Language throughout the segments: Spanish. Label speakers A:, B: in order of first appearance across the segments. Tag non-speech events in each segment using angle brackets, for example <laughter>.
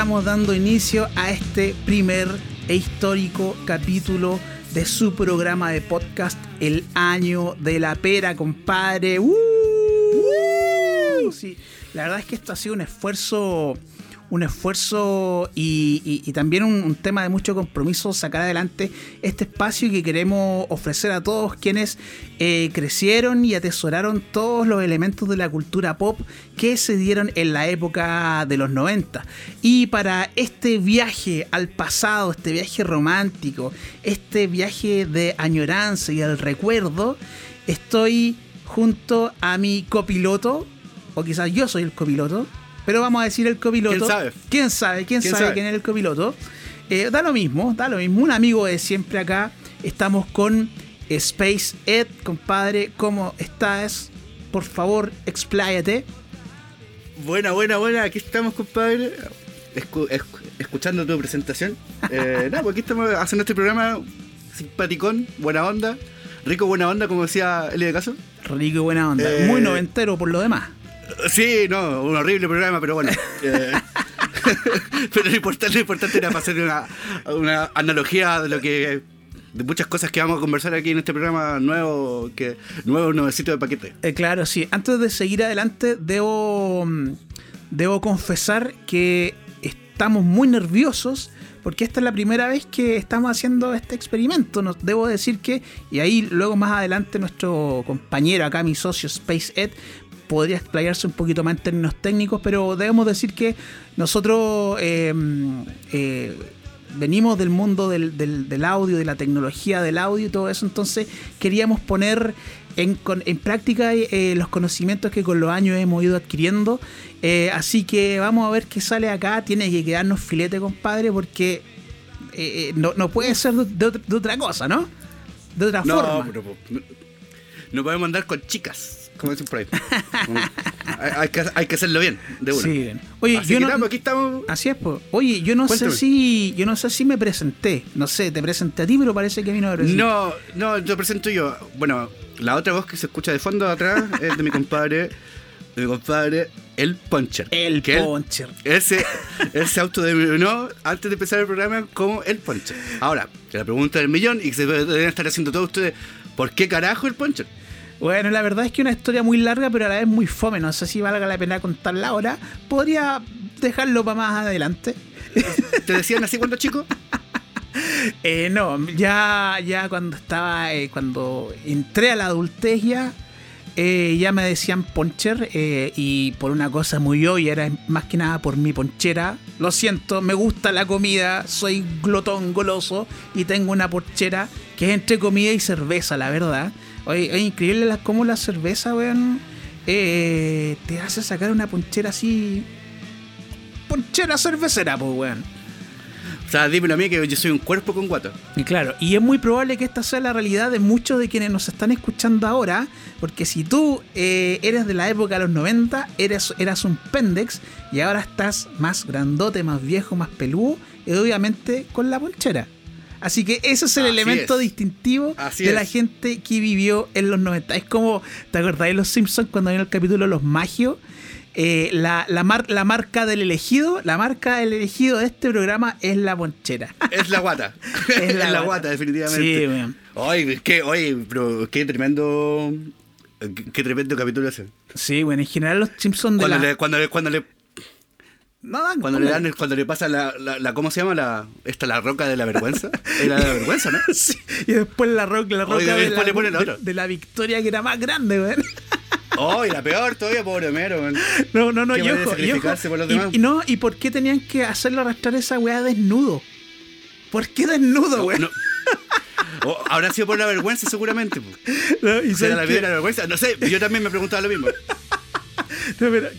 A: estamos dando inicio a este primer e histórico capítulo de su programa de podcast El Año de la Pera, compadre. ¡Uh! Sí, la verdad es que esto ha sido un esfuerzo un esfuerzo y, también un, tema de mucho compromiso sacar adelante este espacio que queremos ofrecer a todos quienes eh, crecieron y atesoraron todos los elementos de la cultura pop que se dieron en la época de los 90. Y para este viaje al pasado, este viaje romántico, este viaje de añoranza y el recuerdo, estoy junto a mi copiloto, o quizás yo soy el copiloto, pero vamos a decir el copiloto.
B: ¿Quién sabe?
A: ¿Quién sabe? ¿Quién, sabe, quién es el copiloto? Eh, da lo mismo, da lo mismo. Un amigo de siempre acá. Estamos con Space Ed, compadre. ¿Cómo estás? Por favor, expláyate.
B: Buena, buena, buena. Aquí estamos, compadre. escuchando tu presentación. <laughs> Eh, no, pues aquí estamos haciendo este programa simpaticón, buena onda. Rico, buena onda, como decía Eli de Caso.
A: Rico y buena onda. Muy eh, noventero por lo demás.
B: Sí, no, un horrible programa, pero bueno. <laughs> Eh, <laughs> pero lo importante, lo importante era para hacer una, analogía de lo que de muchas cosas que vamos a conversar aquí en este programa nuevo, que nuevo nuevecito de paquete.
A: Eh, claro, sí. Antes de seguir adelante, debo, debo confesar que estamos muy nerviosos porque esta es la primera vez que estamos haciendo este experimento. Nos debo decir que, y ahí luego más adelante nuestro compañero acá, mi socio Space Ed, podría explayarse un poquito más en términos técnicos, pero debemos decir que nosotros eh, eh, venimos del mundo del, audio, de la tecnología del audio y todo eso, entonces queríamos poner en, práctica eh, los conocimientos que con los años hemos ido adquiriendo. así que vamos a ver qué sale acá. Tiene que quedarnos filete, compadre, porque no, puede ser de, otra cosa, ¿no? De otra forma.
B: no, no podemos andar con chicas como dicen por ahí. hay, que, hay, que, hacerlo bien, de una. Sí,
A: Oye, así yo no, pues, aquí estamos. Así es, pues. Oye, yo no sé si yo no sé si me presenté. No sé, te presenté a ti, pero parece que vino a
B: presentar. No, no, te presento yo. Bueno, la otra voz que se escucha de fondo atrás <laughs> es de mi compadre, de mi compadre, el Poncher.
A: El Poncher.
B: ese, ese auto de no antes de empezar el programa como el Poncher. Ahora, la pregunta del millón y que se deben estar haciendo todos ustedes, ¿por qué carajo el Poncher?
A: Bueno, la verdad es que una historia muy larga, pero a la vez muy fome. No sé si valga la pena contarla ahora. Podría dejarlo para más adelante. <laughs>
B: ¿Te decían así cuando chico? <laughs>
A: Eh, no, ya, ya cuando estaba, eh, cuando entré a la adultez ya, eh, ya me decían poncher y por una cosa muy obvia, era más que nada por mi ponchera. Lo siento, me gusta la comida, soy glotón, goloso y tengo una ponchera que es entre comida y cerveza, la verdad. Oye, es increíble cómo la cerveza, weón, eh, te hace sacar una ponchera así. Ponchera cervecera, pues, weón.
B: O sea, dímelo a mí que yo soy un cuerpo con guato.
A: Y claro, y es muy probable que esta sea la realidad de muchos de quienes nos están escuchando ahora, porque si tú eh, eres de la época de los 90, eres, eras un pendex y ahora estás más grandote, más viejo, más peludo, y obviamente con la ponchera. Así que ese es el elemento distintivo de la gente que vivió en los 90. Es como, ¿te acordás de los Simpsons cuando vino el capítulo Los Magios? Eh, la, la, marca del elegido, la marca del elegido de este programa es la ponchera. <laughs>
B: Es la guata. es la, <laughs> guata. definitivamente. Sí, Oye, qué, oye, pero qué tremendo. Qué, tremendo capítulo ese.
A: Sí, bueno, en general los Simpsons
B: de cuando, cuando, le, cuando le cuando le dan, cuando le pasa la, la, ¿cómo se llama? La, esta la roca de la vergüenza. <laughs> Era la vergüenza, ¿no? <laughs>
A: Sí. Y después la roca, la roca de, la, de, la, victoria que era más grande, weón. <laughs>
B: Oh, y la peor todavía, pobre Homero, weón.
A: No, no, no, y ojo, y, y, no, ¿y por qué tenían que hacerlo arrastrar esa weá desnudo? ¿Por qué desnudo, weón? No,
B: habrá sido por la vergüenza, seguramente. No, y la, la vergüenza? No sé, yo también me preguntaba lo mismo. <laughs>
A: No, pero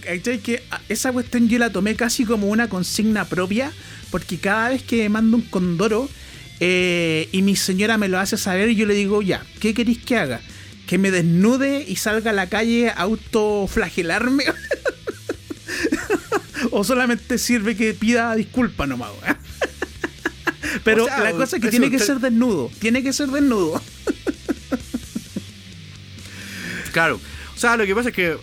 A: que esa cuestión yo la tomé casi como una consigna propia, porque cada vez que mando un condoro eh, y mi señora me lo hace saber, yo le digo, ya, ¿qué queréis que haga? ¿Que me desnude y salga a la calle a autoflagelarme? <laughs> ¿O solamente sirve que pida disculpas nomás? <laughs> Pero la cosa es que tiene que ser desnudo, tiene que ser desnudo.
B: Claro. O sea, lo que pasa es que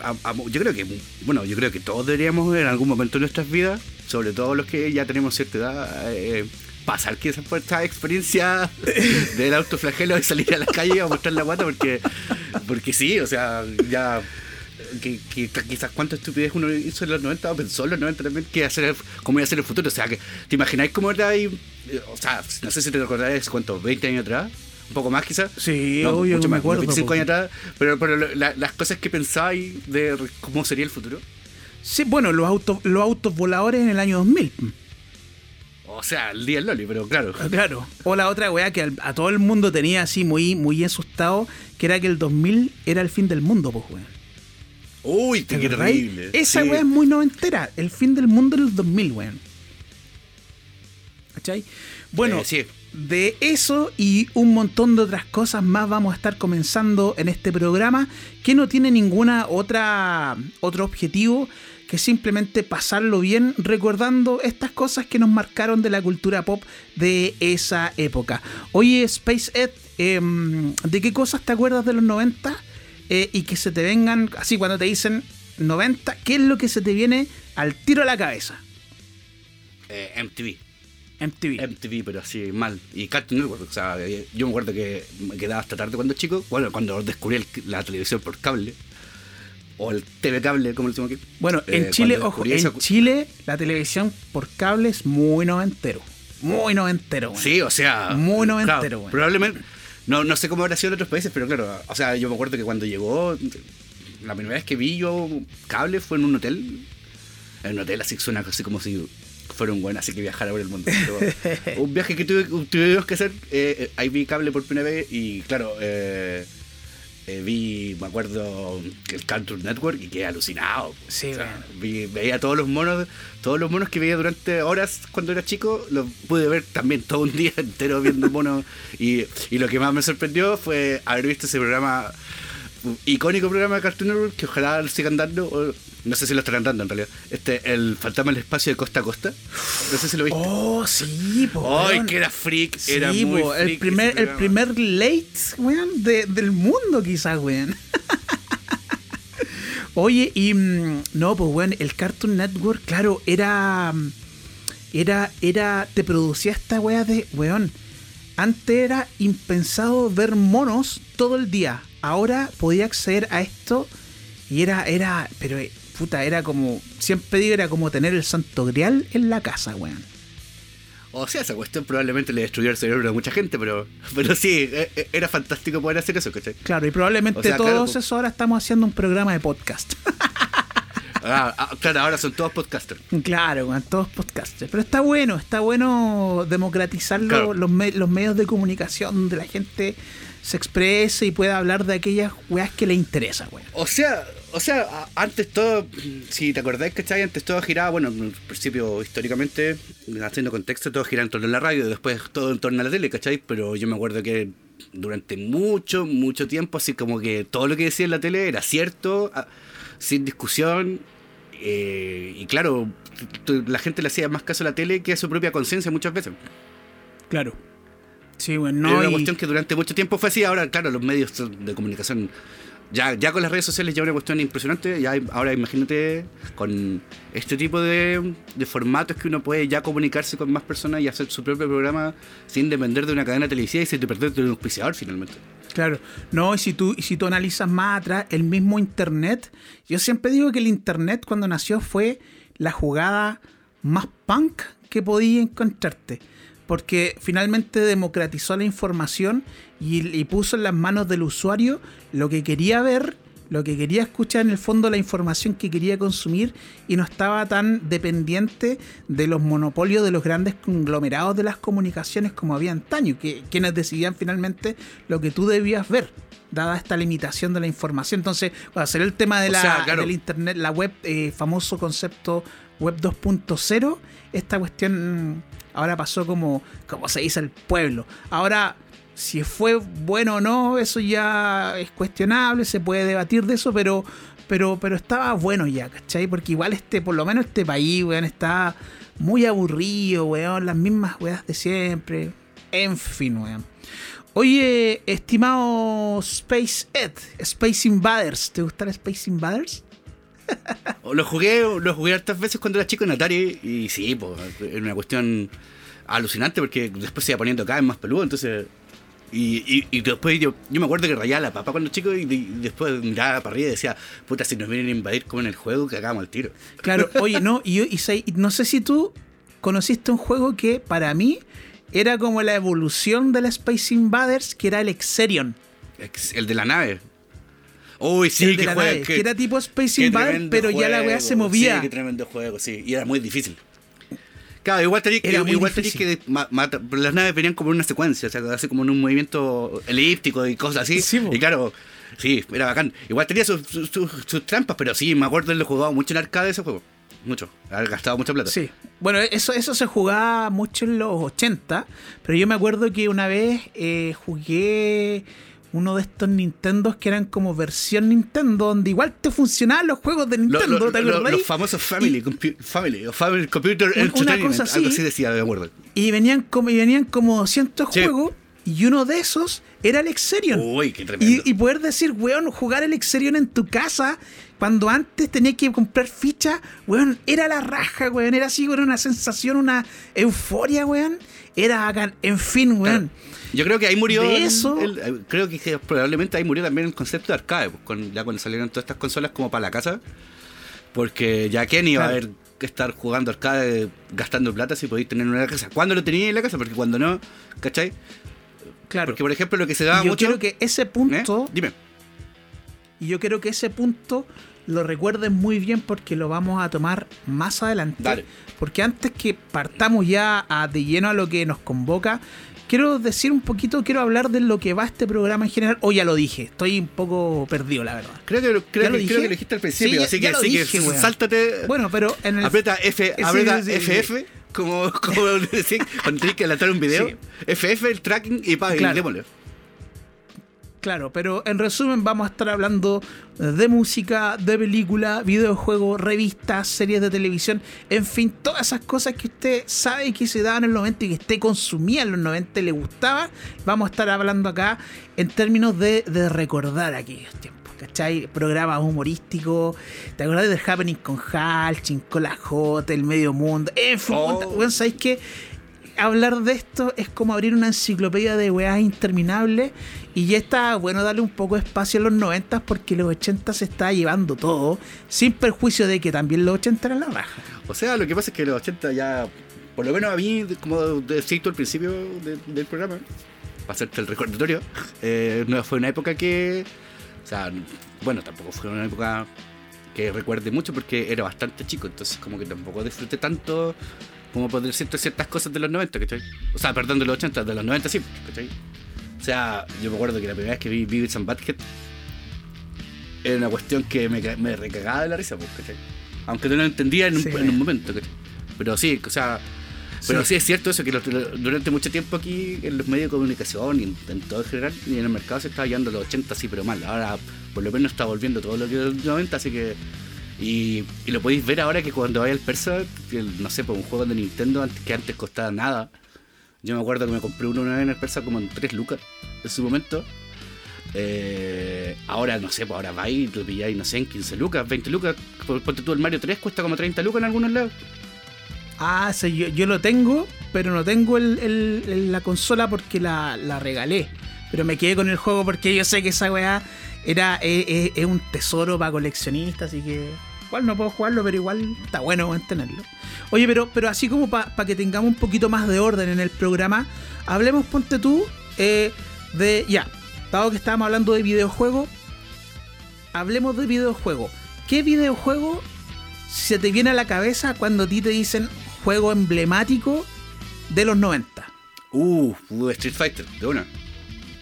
B: yo creo que, bueno, yo creo que todos deberíamos en algún momento de nuestras vidas, sobre todo los que ya tenemos cierta edad, eh, pasar quizás por esta experiencia <laughs> del autoflagelo y salir a la calle a mostrar la guata, porque, porque sí, o sea, ya. Que, quizás cuánta estupidez uno hizo en los 90 o pensó en los 90 también que hacer cómo iba a ser el futuro o sea que te imagináis cómo era ahí o sea no sé si te recordáis cuántos 20 años atrás un poco más quizás
A: Sí,
B: no,
A: obvio,
B: mucho
A: me
B: más,
A: acuerdo.
B: 25
A: po.
B: años atrás, pero, pero la- las cosas que pensáis de cómo sería el futuro.
A: Sí, bueno, los autos, los autos voladores en el año 2000.
B: O sea, el día del Loli, pero claro.
A: Claro. O la otra weá que a todo el mundo tenía así muy, muy asustado, que era que el 2000 era el fin del mundo, pues weón.
B: Uy,
A: ¿Te
B: qué terrible.
A: Esa
B: Sí.
A: weá es muy noventera. El fin del mundo en el 2000, weón. ¿Cachai? Bueno,
B: Eh, sí.
A: De eso y un montón de otras cosas más vamos a estar comenzando en este programa que no tiene ninguna otra otro objetivo que simplemente pasarlo bien recordando estas cosas que nos marcaron de la cultura pop de esa época. Oye, Space Ed, em, ¿de qué cosas te acuerdas de los 90? Eh, y que se te vengan, así cuando te dicen 90, ¿qué es lo que se te viene al tiro a la cabeza?
B: Eh, MTV.
A: MTV.
B: MTV, pero así mal. Y Cartoon Network. O sea, eh, yo me acuerdo que me quedaba hasta tarde cuando chico. Bueno, cuando descubrí el- la televisión por cable. O el TV cable, como le decimos aquí.
A: Bueno,
B: Eh,
A: en Chile,
B: cuando
A: ojo, en Chile la televisión por cable es muy noventero. Muy noventero, weón.
B: Sí, o sea.
A: Muy noventero,
B: claro,
A: güey.
B: Probablemente. No, no sé cómo habrá sido en otros países, pero claro. O sea, yo me acuerdo que cuando llegó. La primera vez que vi yo cable fue en un hotel. En un hotel así suena así como si fuera un buen así que viajara por el mundo. Pero <laughs> un viaje que tuve, tuvimos que hacer. eh, eh, ahí vi cable por primera vez y claro. eh, eh, vi, me acuerdo, el Cartoon Network y quedé alucinado.
A: Sí,
B: O sea,
A: weón.
B: vi- veía todos los monos, todos los monos que veía durante horas cuando era chico, los pude ver también todo un día <laughs> entero viendo monos. Y, y lo que más me sorprendió fue haber visto ese programa, icónico programa de Cartoon Network, que ojalá lo sigan dando, no sé si lo estarán dando en realidad. Este, el Fantasma del Espacio de Costa a Costa. No sé si lo viste.
A: Oh, sí, po,
B: ¡Ay, que era freak!
A: Sí,
B: era muy
A: po,
B: freak
A: el primer, el primer late, weón, de- del mundo quizás, weón. <laughs> Oye, y mm, no, pues weón, el Cartoon Network, claro, era. mm, Era. Era. Te producía esta weá de. Weón. Antes era impensado ver monos todo el día. Ahora podía acceder a esto. Y era. Era. Pero puta, era como. Siempre digo, era como tener el santo grial en la casa, weón.
B: O sea, esa cuestión probablemente le destruyó el cerebro a mucha gente, pero, pero sí, e- e- era fantástico poder hacer eso, ¿cachai?
A: Claro, y probablemente
B: O sea,
A: todos
B: claro, po-
A: eso ahora estamos haciendo un programa de podcast.
B: Ah, ah, claro, ahora son todos podcasters.
A: claro, con todos podcasters. Pero está bueno, está bueno democratizar
B: Claro.
A: los, me- los medios de comunicación donde la gente se exprese y pueda hablar de aquellas weas que le interesan, weón.
B: O sea, o sea, antes todo, si te acordáis, ¿cachai? Antes todo giraba, bueno, en principio históricamente, haciendo contexto, todo giraba en torno a la radio, después todo en torno a la tele, ¿cachai? Pero yo me acuerdo que durante mucho, mucho tiempo, así como que todo lo que decía en la tele era cierto, sin discusión, eh, y claro, la gente le hacía más caso a la tele que a su propia conciencia muchas veces.
A: Claro. Sí, bueno,
B: Era
A: no.
B: una
A: y-
B: cuestión que durante mucho tiempo fue así. Ahora, claro, los medios de comunicación, ya, ya con las redes sociales ya una cuestión impresionante. Ya hay- ahora imagínate con este tipo de, de formatos que uno puede ya comunicarse con más personas y hacer su propio programa sin depender de una cadena televisiva y sin depender de un auspiciador finalmente.
A: Claro, no, y si tú, y si tú analizas más atrás, el mismo Internet, yo siempre digo que el Internet cuando nació fue la jugada más punk que podía encontrarte, porque finalmente democratizó la información y, y puso en las manos del usuario lo que quería ver, lo que quería escuchar, en el fondo la información que quería consumir y no estaba tan dependiente de los monopolios de los grandes conglomerados de las comunicaciones como había antaño, que quienes decidían finalmente lo que tú debías ver, dada esta limitación de la información. Entonces, para hacer el tema de la,
B: sea, claro.
A: del internet, la web, eh, famoso concepto web 2.0, esta cuestión ahora pasó como, como se dice el pueblo. Ahora si fue bueno o no, eso ya es cuestionable, se puede debatir de eso, pero, pero, pero estaba bueno ya, ¿cachai? Porque igual este, por lo menos este país, weón, está muy aburrido, weón, las mismas weas de siempre. En fin, weón. Oye, estimado Space Ed, Space Invaders, ¿te gusta el Space Invaders? <laughs>
B: Lo jugué, lo jugué hartas veces cuando era chico en Atari y sí, pues, era una cuestión alucinante porque después se iba poniendo cada vez más peludo, entonces... Y, y, y después yo, yo me acuerdo que rayaba la papa cuando chico y, y después miraba para arriba y decía, puta, si nos vienen a invadir como en el juego, que hagamos el tiro.
A: Claro, <laughs> oye, no, y, yo- no sé si tú conociste un juego que para mí era como la evolución del Space Invaders, que era el Exerion.
B: Ex- El de la nave. Uy, sí, que juega,
A: nave, que, era tipo Space Invaders, pero ya la weá se movía.
B: Sí, qué tremendo juego, sí. Y era muy difícil. Claro, igual tenías que, igual
A: difícil.
B: que las naves venían como en una secuencia, o sea, así como en un movimiento elíptico y cosas así.
A: Sí,
B: y claro, sí, era bacán. Igual tenía sus, sus- sus- sus trampas, pero sí, me acuerdo de haberlo jugado mucho en arcade ese juego. Mucho. Haber gastado mucha plata.
A: Sí. Bueno, eso, eso se jugaba mucho en los 80, pero yo me acuerdo que una vez eh, jugué uno de estos Nintendos que eran como versión Nintendo, donde igual te funcionaban los juegos de Nintendo,
B: lo-
A: ¿te
B: lo- los famosos Family, compu- family, o Family Computer
A: una cosa así.
B: algo así decía, me acuerdo.
A: Y venían como, y venían como 200
B: Sí.
A: juegos, y uno de esos era el Exerion.
B: Uy, qué tremendo.
A: Y, y poder decir, weón, jugar el Exerion en tu casa, cuando antes tenías que comprar fichas, weón, era la raja, weón, era así, weón, una sensación, una euforia, weón. Era. En fin, weón.
B: Claro. Yo creo que ahí murió.
A: De eso-
B: el- eh, creo que, probablemente ahí murió también el concepto de arcade, pues, con- ya cuando salieron todas estas consolas como para la casa. Porque ya quién iba a ver que estar jugando arcade gastando plata si podéis tener una casa. ¿Cuándo lo teníais en la casa? Porque cuando no, ¿cachai?
A: Claro.
B: Porque por ejemplo lo que se daba
A: Y yo
B: mucho.
A: quiero que ese
B: ¿eh?
A: punto,
B: Dime.
A: y yo quiero que ese punto lo recuerden muy bien porque lo vamos a tomar más adelante.
B: Dale.
A: Porque antes que partamos ya a- de lleno a lo que nos convoca, quiero decir un poquito, quiero hablar de lo que va este programa en general. O ya lo dije, estoy un poco perdido, la verdad.
B: Creo que, creo,
A: ¿Ya lo
B: que,
A: dije?
B: creo que lo dijiste al principio,
A: Sí,
B: así
A: ya
B: que, así que
A: dije,
B: sáltate.
A: Bueno, pero en el.
B: Aprieta F, aprieta
A: sí, sí,
B: FF, como, como <laughs> decir, cuando tienes que adelantar un video. FF, el tracking y pa, y
A: Claro.
B: démosle.
A: Claro, pero en resumen vamos a estar hablando de música, de película, videojuegos, revistas, series de televisión, en fin, todas esas cosas que usted sabe que se daban en los 90 y que usted consumía en los 90 y le gustaba. Vamos a estar hablando acá en términos de, de recordar aquellos tiempos, ¿cachai? Programas humorísticos, ¿te acordás del Happening con Halchin, con la J, el Medio Mundo? En fin,
B: Oh.
A: bueno, ¿sabéis qué? Hablar de esto es como abrir una enciclopedia de weas interminables y ya está bueno darle un poco de espacio a los 90 porque los 80 se está llevando todo, sin perjuicio de que también los 80 eran la raja.
B: O sea, lo que pasa es que los 80 ya, por lo menos a mí, como decía al principio de- del programa, para hacerte el recordatorio, eh, no fue una época que, o sea, bueno, tampoco fue una época que recuerde mucho porque era bastante chico, entonces como que tampoco disfruté tanto como poder decirte ciertas cosas de los 90, ¿cachai? O sea, perdón, de los 80, de los 90 sí, ¿cachai? O sea, yo me acuerdo que la primera vez que vi Beavis and Butthead era una cuestión que me, me recagaba de la risa, pues, ¿cachai? Aunque no lo entendía en un,
A: Sí.
B: en un momento, ¿cachai? Pero sí, o sea, pero
A: Sí.
B: sí es cierto eso, que durante mucho tiempo aquí en los medios de comunicación y en, en todo en general y en el mercado se estaba llevando los 80 sí, pero mal. Ahora por lo menos está volviendo todo lo que los 90, así que... Y, y lo podéis ver ahora que cuando vaya al Persa, el- no sé, por un juego de Nintendo que antes costaba nada. Yo me acuerdo que me compré uno una en el Persa como en 3 lucas en su momento. Eh, ahora no sé, pues ahora vais y lo pilláis, no sé, en 15 lucas, 20 lucas. Ponte tú el Mario 3 cuesta como 30 lucas en algunos lados.
A: Ah, sí, yo, yo lo tengo, pero no tengo el, el- el- la consola porque la, la regalé. Pero me quedé con el juego porque yo sé que esa weá era, es, es- es un tesoro para coleccionistas, así que igual no puedo jugarlo, pero igual está bueno tenerlo. Oye, pero, pero así como para que tengamos un poquito más de orden en el programa, hablemos, ponte tú, eh, de. Ya, dado que estábamos hablando de videojuegos, hablemos de videojuegos. ¿Qué videojuego se te viene a la cabeza cuando a ti te dicen juego emblemático de los 90?
B: Uh, uh, Street Fighter, de una.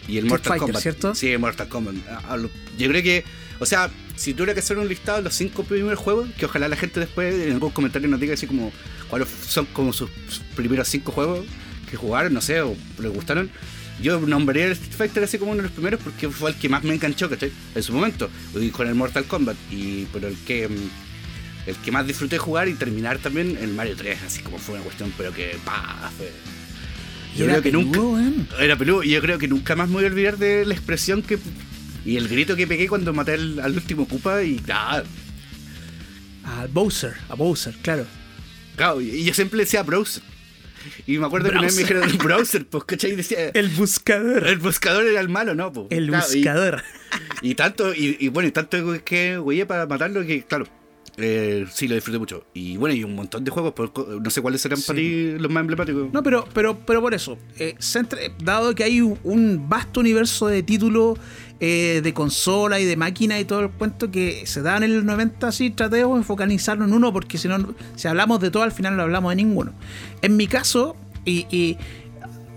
B: Y el
A: Street
B: Mortal
A: Fighter,
B: Kombat.
A: ¿cierto?
B: Sí, Mortal Kombat. Ah, ah, Yo creo que, o sea, si tuviera que hacer un listado de los cinco primeros juegos, que ojalá la gente después en algún comentario nos diga así como cuáles son como sus primeros cinco juegos que jugaron, no sé, o les gustaron. Yo nombraría el Street Fighter así como uno de los primeros porque fue el que más me enganchó, ¿cachai? En su momento. Y con el Mortal Kombat. Y pero el que el que más disfruté jugar y terminar también el Mario 3, así como fue una cuestión, pero que pa, fue, Yo creo que
A: peludo,
B: nunca.
A: weón.
B: Era peludo. Y yo creo que nunca más me voy a olvidar de la expresión que. Y el grito que pegué cuando maté al, al último Koopa y. Ah,
A: A Bowser, a Bowser, claro.
B: claro, y yo siempre decía browser. Y me acuerdo que una vez me dijeron browser, pues, ¿cachai? Decía. <laughs>
A: El buscador.
B: El buscador era el malo, ¿no? Pues,
A: El
B: Claro,
A: buscador.
B: Y tanto, y, y bueno, y tanto que güey para matarlo que, claro, eh, sí lo disfruté mucho. Y bueno, y un montón de juegos, por- no sé cuáles serán
A: Sí.
B: para ti los más emblemáticos.
A: No, pero, pero, pero por eso, eh, dado que hay un vasto universo de títulos eh, de consola y de máquina y todo el cuento que se dan en los 90, sí, tratemos de focalizarlo en uno, porque si no, si hablamos de todo, al final no hablamos de ninguno. En mi caso, y, y,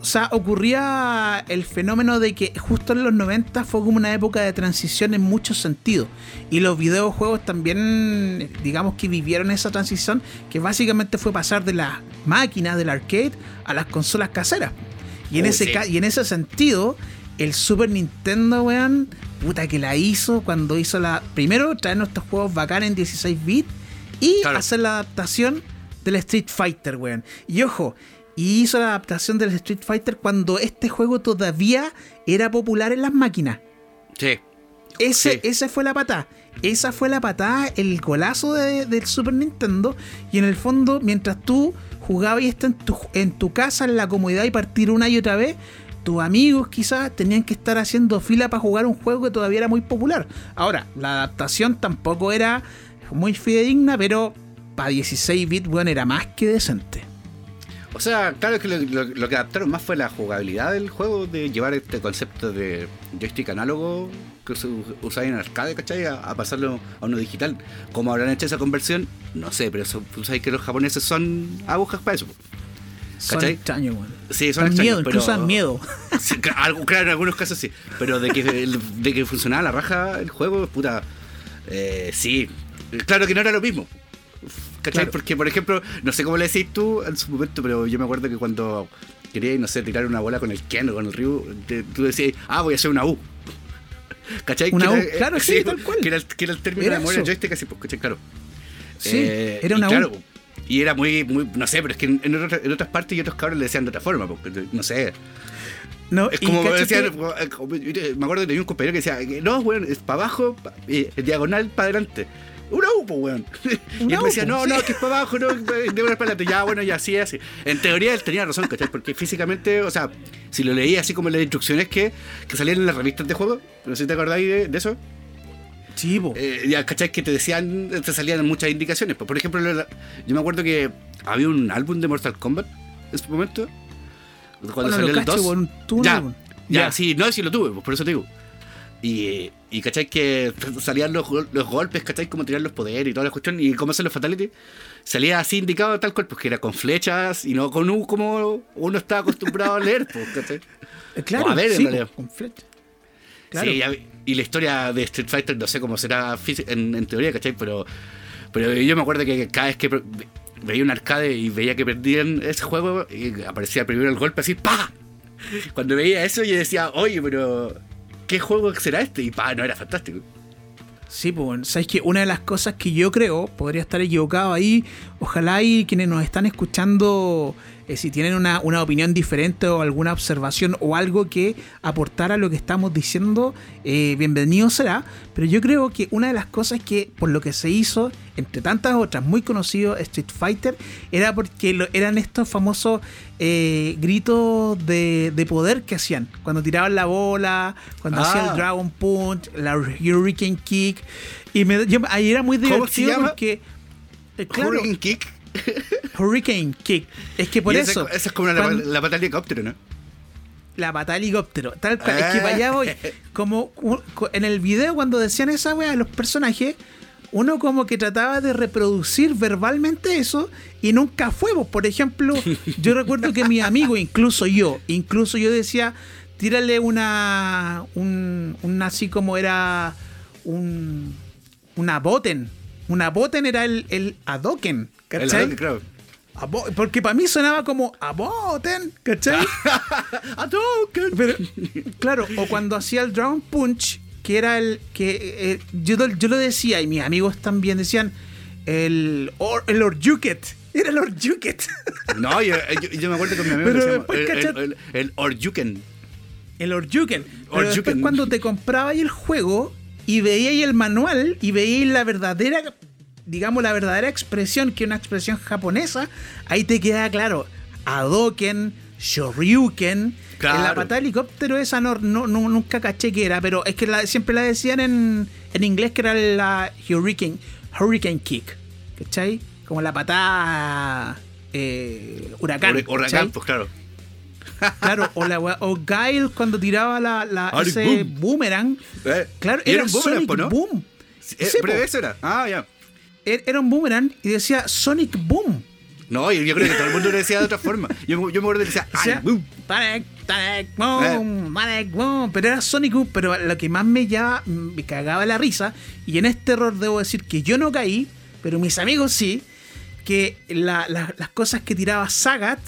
A: o sea, ocurría el fenómeno de que justo en los 90 fue como una época de transición en muchos sentidos. Y los videojuegos también, digamos que vivieron esa transición, que básicamente fue pasar de las máquinas del arcade a las consolas caseras. Y en, ese,
B: sí.
A: y en ese sentido, el Super Nintendo, weón, puta que la hizo cuando hizo la. Primero, traernos estos juegos bacán en 16 bits y
B: Claro.
A: hacer la adaptación del Street Fighter, weón. Y ojo, y hizo la adaptación del Street Fighter cuando este juego todavía era popular en las máquinas.
B: Sí.
A: Ese,
B: Sí.
A: Esa fue la patada. Esa fue la patada, el golazo de- del Super Nintendo. Y en el fondo, mientras tú jugabas y esto en tu, en tu casa, en la comodidad y partir una y otra vez, tus amigos quizás tenían que estar haciendo fila para jugar un juego que todavía era muy popular. Ahora, la adaptación tampoco era muy fidedigna, pero para 16 bits, bueno, era más que decente.
B: O sea, claro que lo, que adaptaron más fue la jugabilidad del juego, de llevar este concepto de joystick análogo que se en arcade, ¿cachai? A, a pasarlo a uno digital. ¿Cómo habrán hecho esa conversión? No sé, pero tú sabes que los japoneses son agujas para eso.
A: Son extraños, weón.
B: Sí, son extraños,
A: miedo,
B: pero-
A: incluso dan miedo. <laughs>
B: Sí, claro, en algunos casos sí. Pero de que, de que funcionaba la raja el juego, puta. eh, sí. Claro que no era lo mismo. ¿Cachai?
A: Claro.
B: Porque, por ejemplo, no sé cómo le decís tú en su momento, pero yo me acuerdo que cuando querías, no sé, tirar una bola con el Ken o con el Ryu, te- tú decías, ah, voy a hacer una U. <laughs> ¿Cachai?
A: Una U,
B: era- eh,
A: claro, sí, tal cual.
B: Que era, el- que era el término
A: Era
B: de memoria joystick, así, pues, ¿cachai? Claro.
A: Sí,
B: Eh,
A: era una U.
B: Y era muy, muy, no sé, pero es que en, en otras- en otras partes y otros cabros le decían de otra forma, porque no sé.
A: No,
B: Es como decían,
A: que-
B: eh, me acuerdo que tenía un compañero que decía, que no, weón, es para abajo, pa- eh, diagonal para adelante. Una U, pues, weón. <laughs> y él me decía, no, no, que es para abajo, no, diagonal para adelante. Ya, bueno, ya, así, así. En teoría él tenía razón, ¿cachai? Porque físicamente, o sea, si lo leía así como en las instrucciones que, que salían en las revistas de juego, no sé si te acordáis de, de eso.
A: Sí, po.
B: Eh, ya, ¿cachai? Que te decían, te salían muchas indicaciones. Pues, por ejemplo, yo me acuerdo que había un álbum de Mortal Kombat en su momento. Cuando
A: Bueno,
B: salió el
A: cacho,
B: 2.
A: weón, tuvo un
B: ya, ya,
A: Ya.
B: sí, no, sí lo tuve, pues por eso te digo. Y, y ¿cachai? Que salían los, los golpes, ¿cachai? Cómo tirar los poderes y toda la cuestión, y cómo hacer los fatality. Salía así indicado tal cual, pues que era con flechas y no con U como uno estaba acostumbrado a leer, pues, ¿cachai? <laughs>
A: Eh, Claro,
B: o a ver, en
A: sí,
B: realidad.
A: po, con flecha. Claro.
B: Sí, ya- y la historia de Street Fighter no sé cómo será en, en teoría, ¿cachai? Pero, pero yo me acuerdo que cada vez que veía un arcade y veía que perdían ese juego, aparecía primero el golpe así, ¡pa! Cuando veía eso yo decía, oye, pero ¿qué juego será este? Y pa, no era fantástico.
A: Sí, pues, sabes que una de las cosas que yo creo, podría estar equivocado ahí, ojalá y quienes nos están escuchando, eh, si tienen una, una opinión diferente o alguna observación o algo que aportar a lo que estamos diciendo, eh, bienvenido será. Pero yo creo que una de las cosas que, por lo que se hizo, entre tantas otras, muy conocido Street Fighter, era porque lo- eran estos famosos eh, gritos de, de poder que hacían. Cuando tiraban la bola, cuando
B: Ah.
A: hacían el Dragon Punch, la Hurricane Kick. Y me, yo- ahí era muy
B: ¿Cómo se
A: divertido porque. claro,
B: Hurricane Kick.
A: Hurricane Kick. Es que por
B: ese-
A: eso.
B: Esa es como la,
A: cuando-
B: la helicóptero, ¿no?
A: la pata de helicóptero. Tal cual. Es que
B: Ah.
A: para allá voy. <laughs> Como en el video, cuando decían esa wea, los personajes, uno como que trataba de reproducir verbalmente eso y nunca fue. pues. Por ejemplo, <laughs> yo recuerdo que mi amigo, incluso yo, incluso yo decía, tírale una. Un, un así como era. Un. Una boten. Una boten era el, el adoken.
B: El
A: ¿Cachai?
B: Claro.
A: Abo- Porque para mí sonaba como aboten, <laughs> ¿cachai? Pero, claro, o cuando hacía el Dragon Punch, que era el que eh, yo, lo- yo lo decía y mis amigos también decían el, or, el Orjuket, Era Lord Juket.
B: No, yo, yo- yo me acuerdo con mi amigo
A: Pero
B: que se llama
A: después,
B: el, el, el, el Orjuken.
A: El Orjuken. Pero
B: Orjuken.
A: después cuando te comprabas el juego y veíais el manual y veíais la verdadera, digamos, la verdadera expresión, que es una expresión japonesa, ahí te queda claro. Hadoken, Shoryuken.
B: Claro.
A: En la patada de helicóptero esa no, no- no- nunca caché que era, pero es que la- siempre la decían en, en inglés que era la Hurricane, Hurricane Kick. ¿Cachai? Como la patada eh, huracán.
B: Huracán, pues claro.
A: Claro, o, la, o Guile cuando tiraba la, la-
B: Sonic
A: ese
B: Boom.
A: boomerang.
B: Eh,
A: Claro, era,
B: un boomerang,
A: Sonic
B: po, ¿no?
A: Boom.
B: Eh,
A: Sí,
B: pero
A: po.
B: eso era. Ah, ya.
A: Era un boomerang y decía Sonic Boom.
B: No, yo, creo que todo el mundo lo decía de otra forma. Yo, me- yo me acuerdo que decía,
A: O
B: ¡ay,
A: sea,
B: boom!
A: Sonic, Sonic
B: Eh.
A: Boom, Boom. Pero era Sonic Boom. Pero lo que más me, ya, me cagaba la risa, y en este error debo decir que yo no caí, pero mis amigos sí, que la- la- las cosas que tiraba Sagat,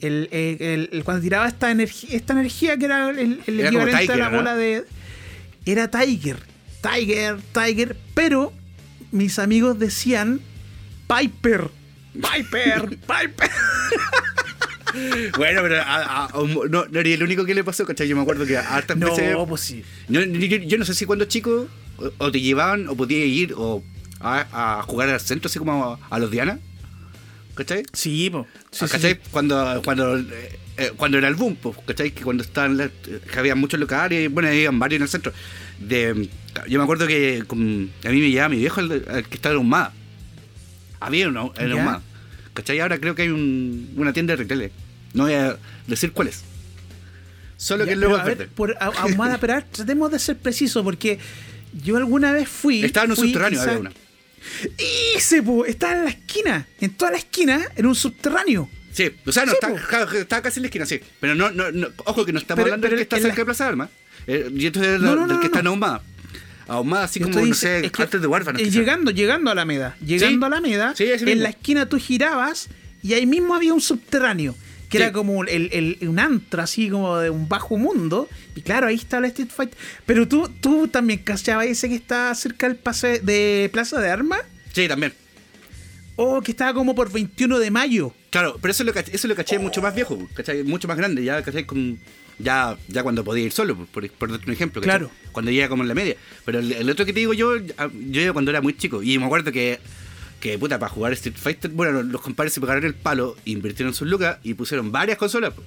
A: el, el- el- el- cuando tiraba esta, energía esta energía que era el,
B: Era
A: equivalente a
B: Tiger,
A: la
B: ¿no?
A: bola de... Era Tiger, Tiger, Tiger, pero mis amigos decían Piper, Piper, <laughs> Piper. <laughs>
B: Bueno, pero a- no, no era el único que le pasó, ¿cachai? Yo me acuerdo que hartas veces.
A: No, pues sí.
B: Yo, yo- yo no sé si cuando chico o, o te llevaban o podías ir o a, a jugar al centro, así como a, los Diana. ¿Cachai?
A: Sí, po. Sí,
B: Ah,
A: sí,
B: ¿Cachai?
A: sí.
B: Cuando, cuando, eh, eh, cuando era el boom, ¿cachai? Que cuando estaban las- que había muchos locales, bueno, había varios en el centro. De, yo me acuerdo que con- a mí me llevaba mi viejo al, al que estaba en Ahumada. Había uno en
A: ¿Ya?
B: Ahumada. ¿Cachai? Ahora creo que hay un- una tienda de retail. No voy a decir cuál es. Solo
A: Ya,
B: que luego
A: a ver, por ahumada, pero ver, tratemos de ser precisos porque yo alguna vez fui.
B: Estaba en un subterráneo, había una.
A: Ese, po, estaba en la esquina. En toda la esquina, en un subterráneo.
B: Sí, o sea, no,
A: Sí,
B: está, está casi en la esquina, sí. Pero no, no, no ojo que no estamos
A: Pero-
B: hablando
A: pero
B: del que está cerca
A: la-
B: de Plaza de Armas. Eh, yo estoy hablando
A: No, no,
B: del
A: no,
B: que está en. Ahumada. Ahumada, así como, no sé,
A: es que,
B: antes de Huérfanos.
A: eh, llegando, llegando a Alameda. Llegando
B: Sí.
A: a Alameda,
B: Sí,
A: en la esquina tú girabas y ahí mismo había un subterráneo. Que
B: Sí.
A: era como el, el- un antro, así como de un bajo mundo. Y claro, ahí estaba el Street Fighter. Pero tú, tú también cachabas ese que está cerca del pase de Plaza de Armas.
B: Sí, también.
A: O que estaba como por 21 de mayo.
B: Claro, pero eso lo caché, eso lo caché mucho más viejo, ¿cachai? Mucho más grande, ya, ¿cachai? Con, ya, ya cuando podía ir solo, por, por darte un ejemplo, ¿cachai?
A: Claro.
B: Cuando llega como en la media. Pero el, el otro que te digo yo, yo iba cuando era muy chico. Y me acuerdo que, que puta, para jugar Street Fighter, bueno, los compadres se pegaron el palo, invirtieron sus lucas y pusieron varias consolas, po.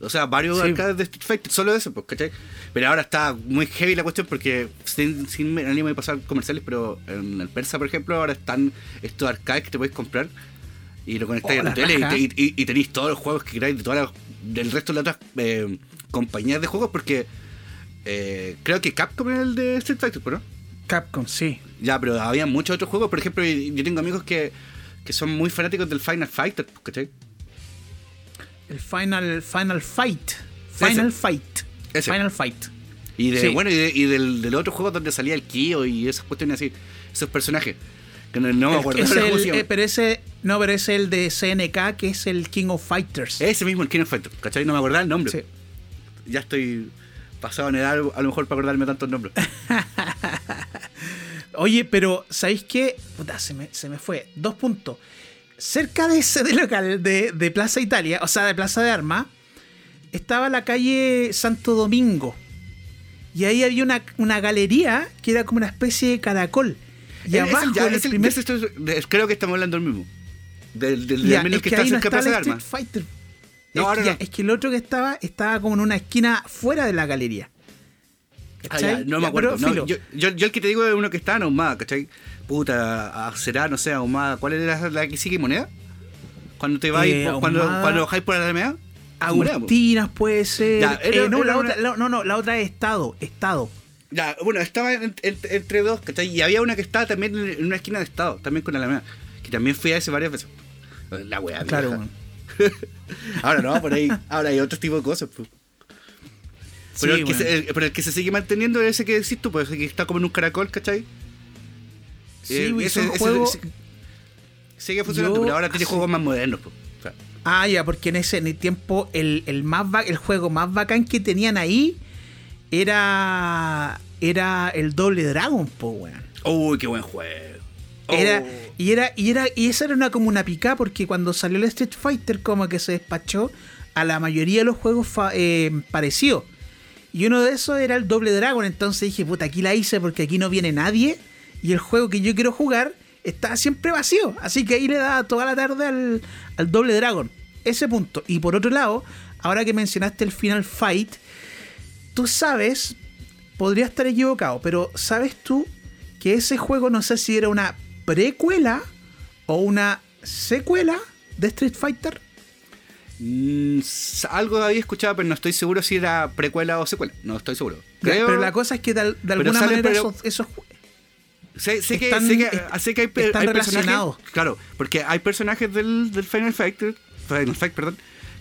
B: O sea, varios
A: Sí.
B: arcades de Street Fighter, solo eso, pues, ¿cachai? Pero ahora está muy heavy la cuestión porque, sin, sin ánimo de pasar comerciales, pero en el Persa, por ejemplo, ahora están estos arcades que te puedes comprar y lo conectáis
A: Oh,
B: a la
A: la
B: tele y- y- y tenéis todos los juegos que queráis de todas las- del resto de las otras eh, compañías de juegos porque eh, creo que Capcom es el de Street Fighter, ¿no?
A: Capcom, sí.
B: Ya, pero había muchos otros juegos, por ejemplo, yo tengo amigos que, que son muy fanáticos del Final Fighter, ¿cachai?
A: El Final, Final Fight. Final
B: Ese.
A: Fight.
B: Ese.
A: Final Fight.
B: Y de,
A: Sí.
B: bueno, y, de- y del, del otro juego donde salía el Kyo y esas cuestiones así, esos personajes. Que no, no me acuerdo
A: es el- eh, pero ese, no, pero es el de CNK, que es el King of Fighters.
B: Ese mismo, el King of Fighter, ¿cachai? No me acordaba el nombre.
A: Sí.
B: Ya estoy pasado en edad a lo mejor para acordarme tantos nombres. <laughs>
A: Oye, pero ¿sabéis qué? Puta, se me, se me fue. Dos puntos. Cerca de ese de local de, de Plaza Italia, o sea, de Plaza de Armas, estaba la calle Santo Domingo. Y ahí había una, una galería que era como una especie de caracol. Y
B: el-
A: abajo,
B: ya,
A: el
B: el- creo que estamos hablando del mismo. Del, del,
A: Ya, es
B: que,
A: que
B: está
A: ahí no
B: cerca de Plaza de
A: el
B: Armas.
A: Fighter.
B: No,
A: es, que ya,
B: no.
A: es que el otro que estaba, estaba como en una esquina fuera de la galería.
B: Ah, ya, no me acuerdo. No, yo, yo, yo el que te digo es uno que está en Ahumada, ¿cachai? Puta, será, no sé, Ahumada. ¿Cuál era la, la que sigue moneda? Cuando te vas,
A: Eh,
B: cuando, cuando bajáis por la po.
A: Agustinas puede ser.
B: Ya, era-
A: Eh, no, la otra, la- no, no, la otra es Estado. Estado.
B: Ya, bueno, estaba en- en- entre dos, ¿cachai? Y había una que estaba también en una esquina de estado, también con la Alameda. Que también fui a ese varias veces. La weá,
A: Claro,
B: vieja. <laughs> Ahora no, por ahí, ahora hay otro tipo de cosas, pues. Pero,
A: Sí,
B: el que
A: weón.
B: se, el- pero el que se sigue manteniendo es ese que decís tú, pues, que está como en un caracol, ¿cachai?
A: Sí,
B: Eh, ese- sigue funcionando,
A: Yo-
B: pero ahora tiene juegos más modernos, pues. O sea,
A: Ah, ya, porque en ese en el tiempo el, el más el juego más bacán que tenían ahí era era el Doble Dragon, po, weón.
B: Uy, qué buen juego.
A: Era,
B: Oh.
A: y era, y era, y esa era una como una pica porque cuando salió el Street Fighter como que se despachó a la mayoría de los juegos eh, parecidos. Y uno de esos era el Doble Dragon. Entonces dije, puta, aquí la hice porque aquí no viene nadie. Y el juego que yo quiero jugar está siempre vacío. Así que ahí le daba toda la tarde al, al Doble Dragon. Ese punto. Y por otro lado, ahora que mencionaste el Final Fight, tú sabes, podría estar equivocado, pero ¿sabes tú que ese juego no sé si era una precuela o una secuela de Street Fighter?
B: Mm, algo había escuchado, pero no estoy seguro si era precuela o secuela. No estoy seguro. Creo,
A: Pero la cosa es que de, de alguna manera esos, esos
B: sé, sé que,
A: están-
B: sé que,
A: est-
B: sé que hay,
A: están
B: hay
A: relacionados.
B: Claro, porque hay personajes del, del Final Fight, Final Fight, perdón,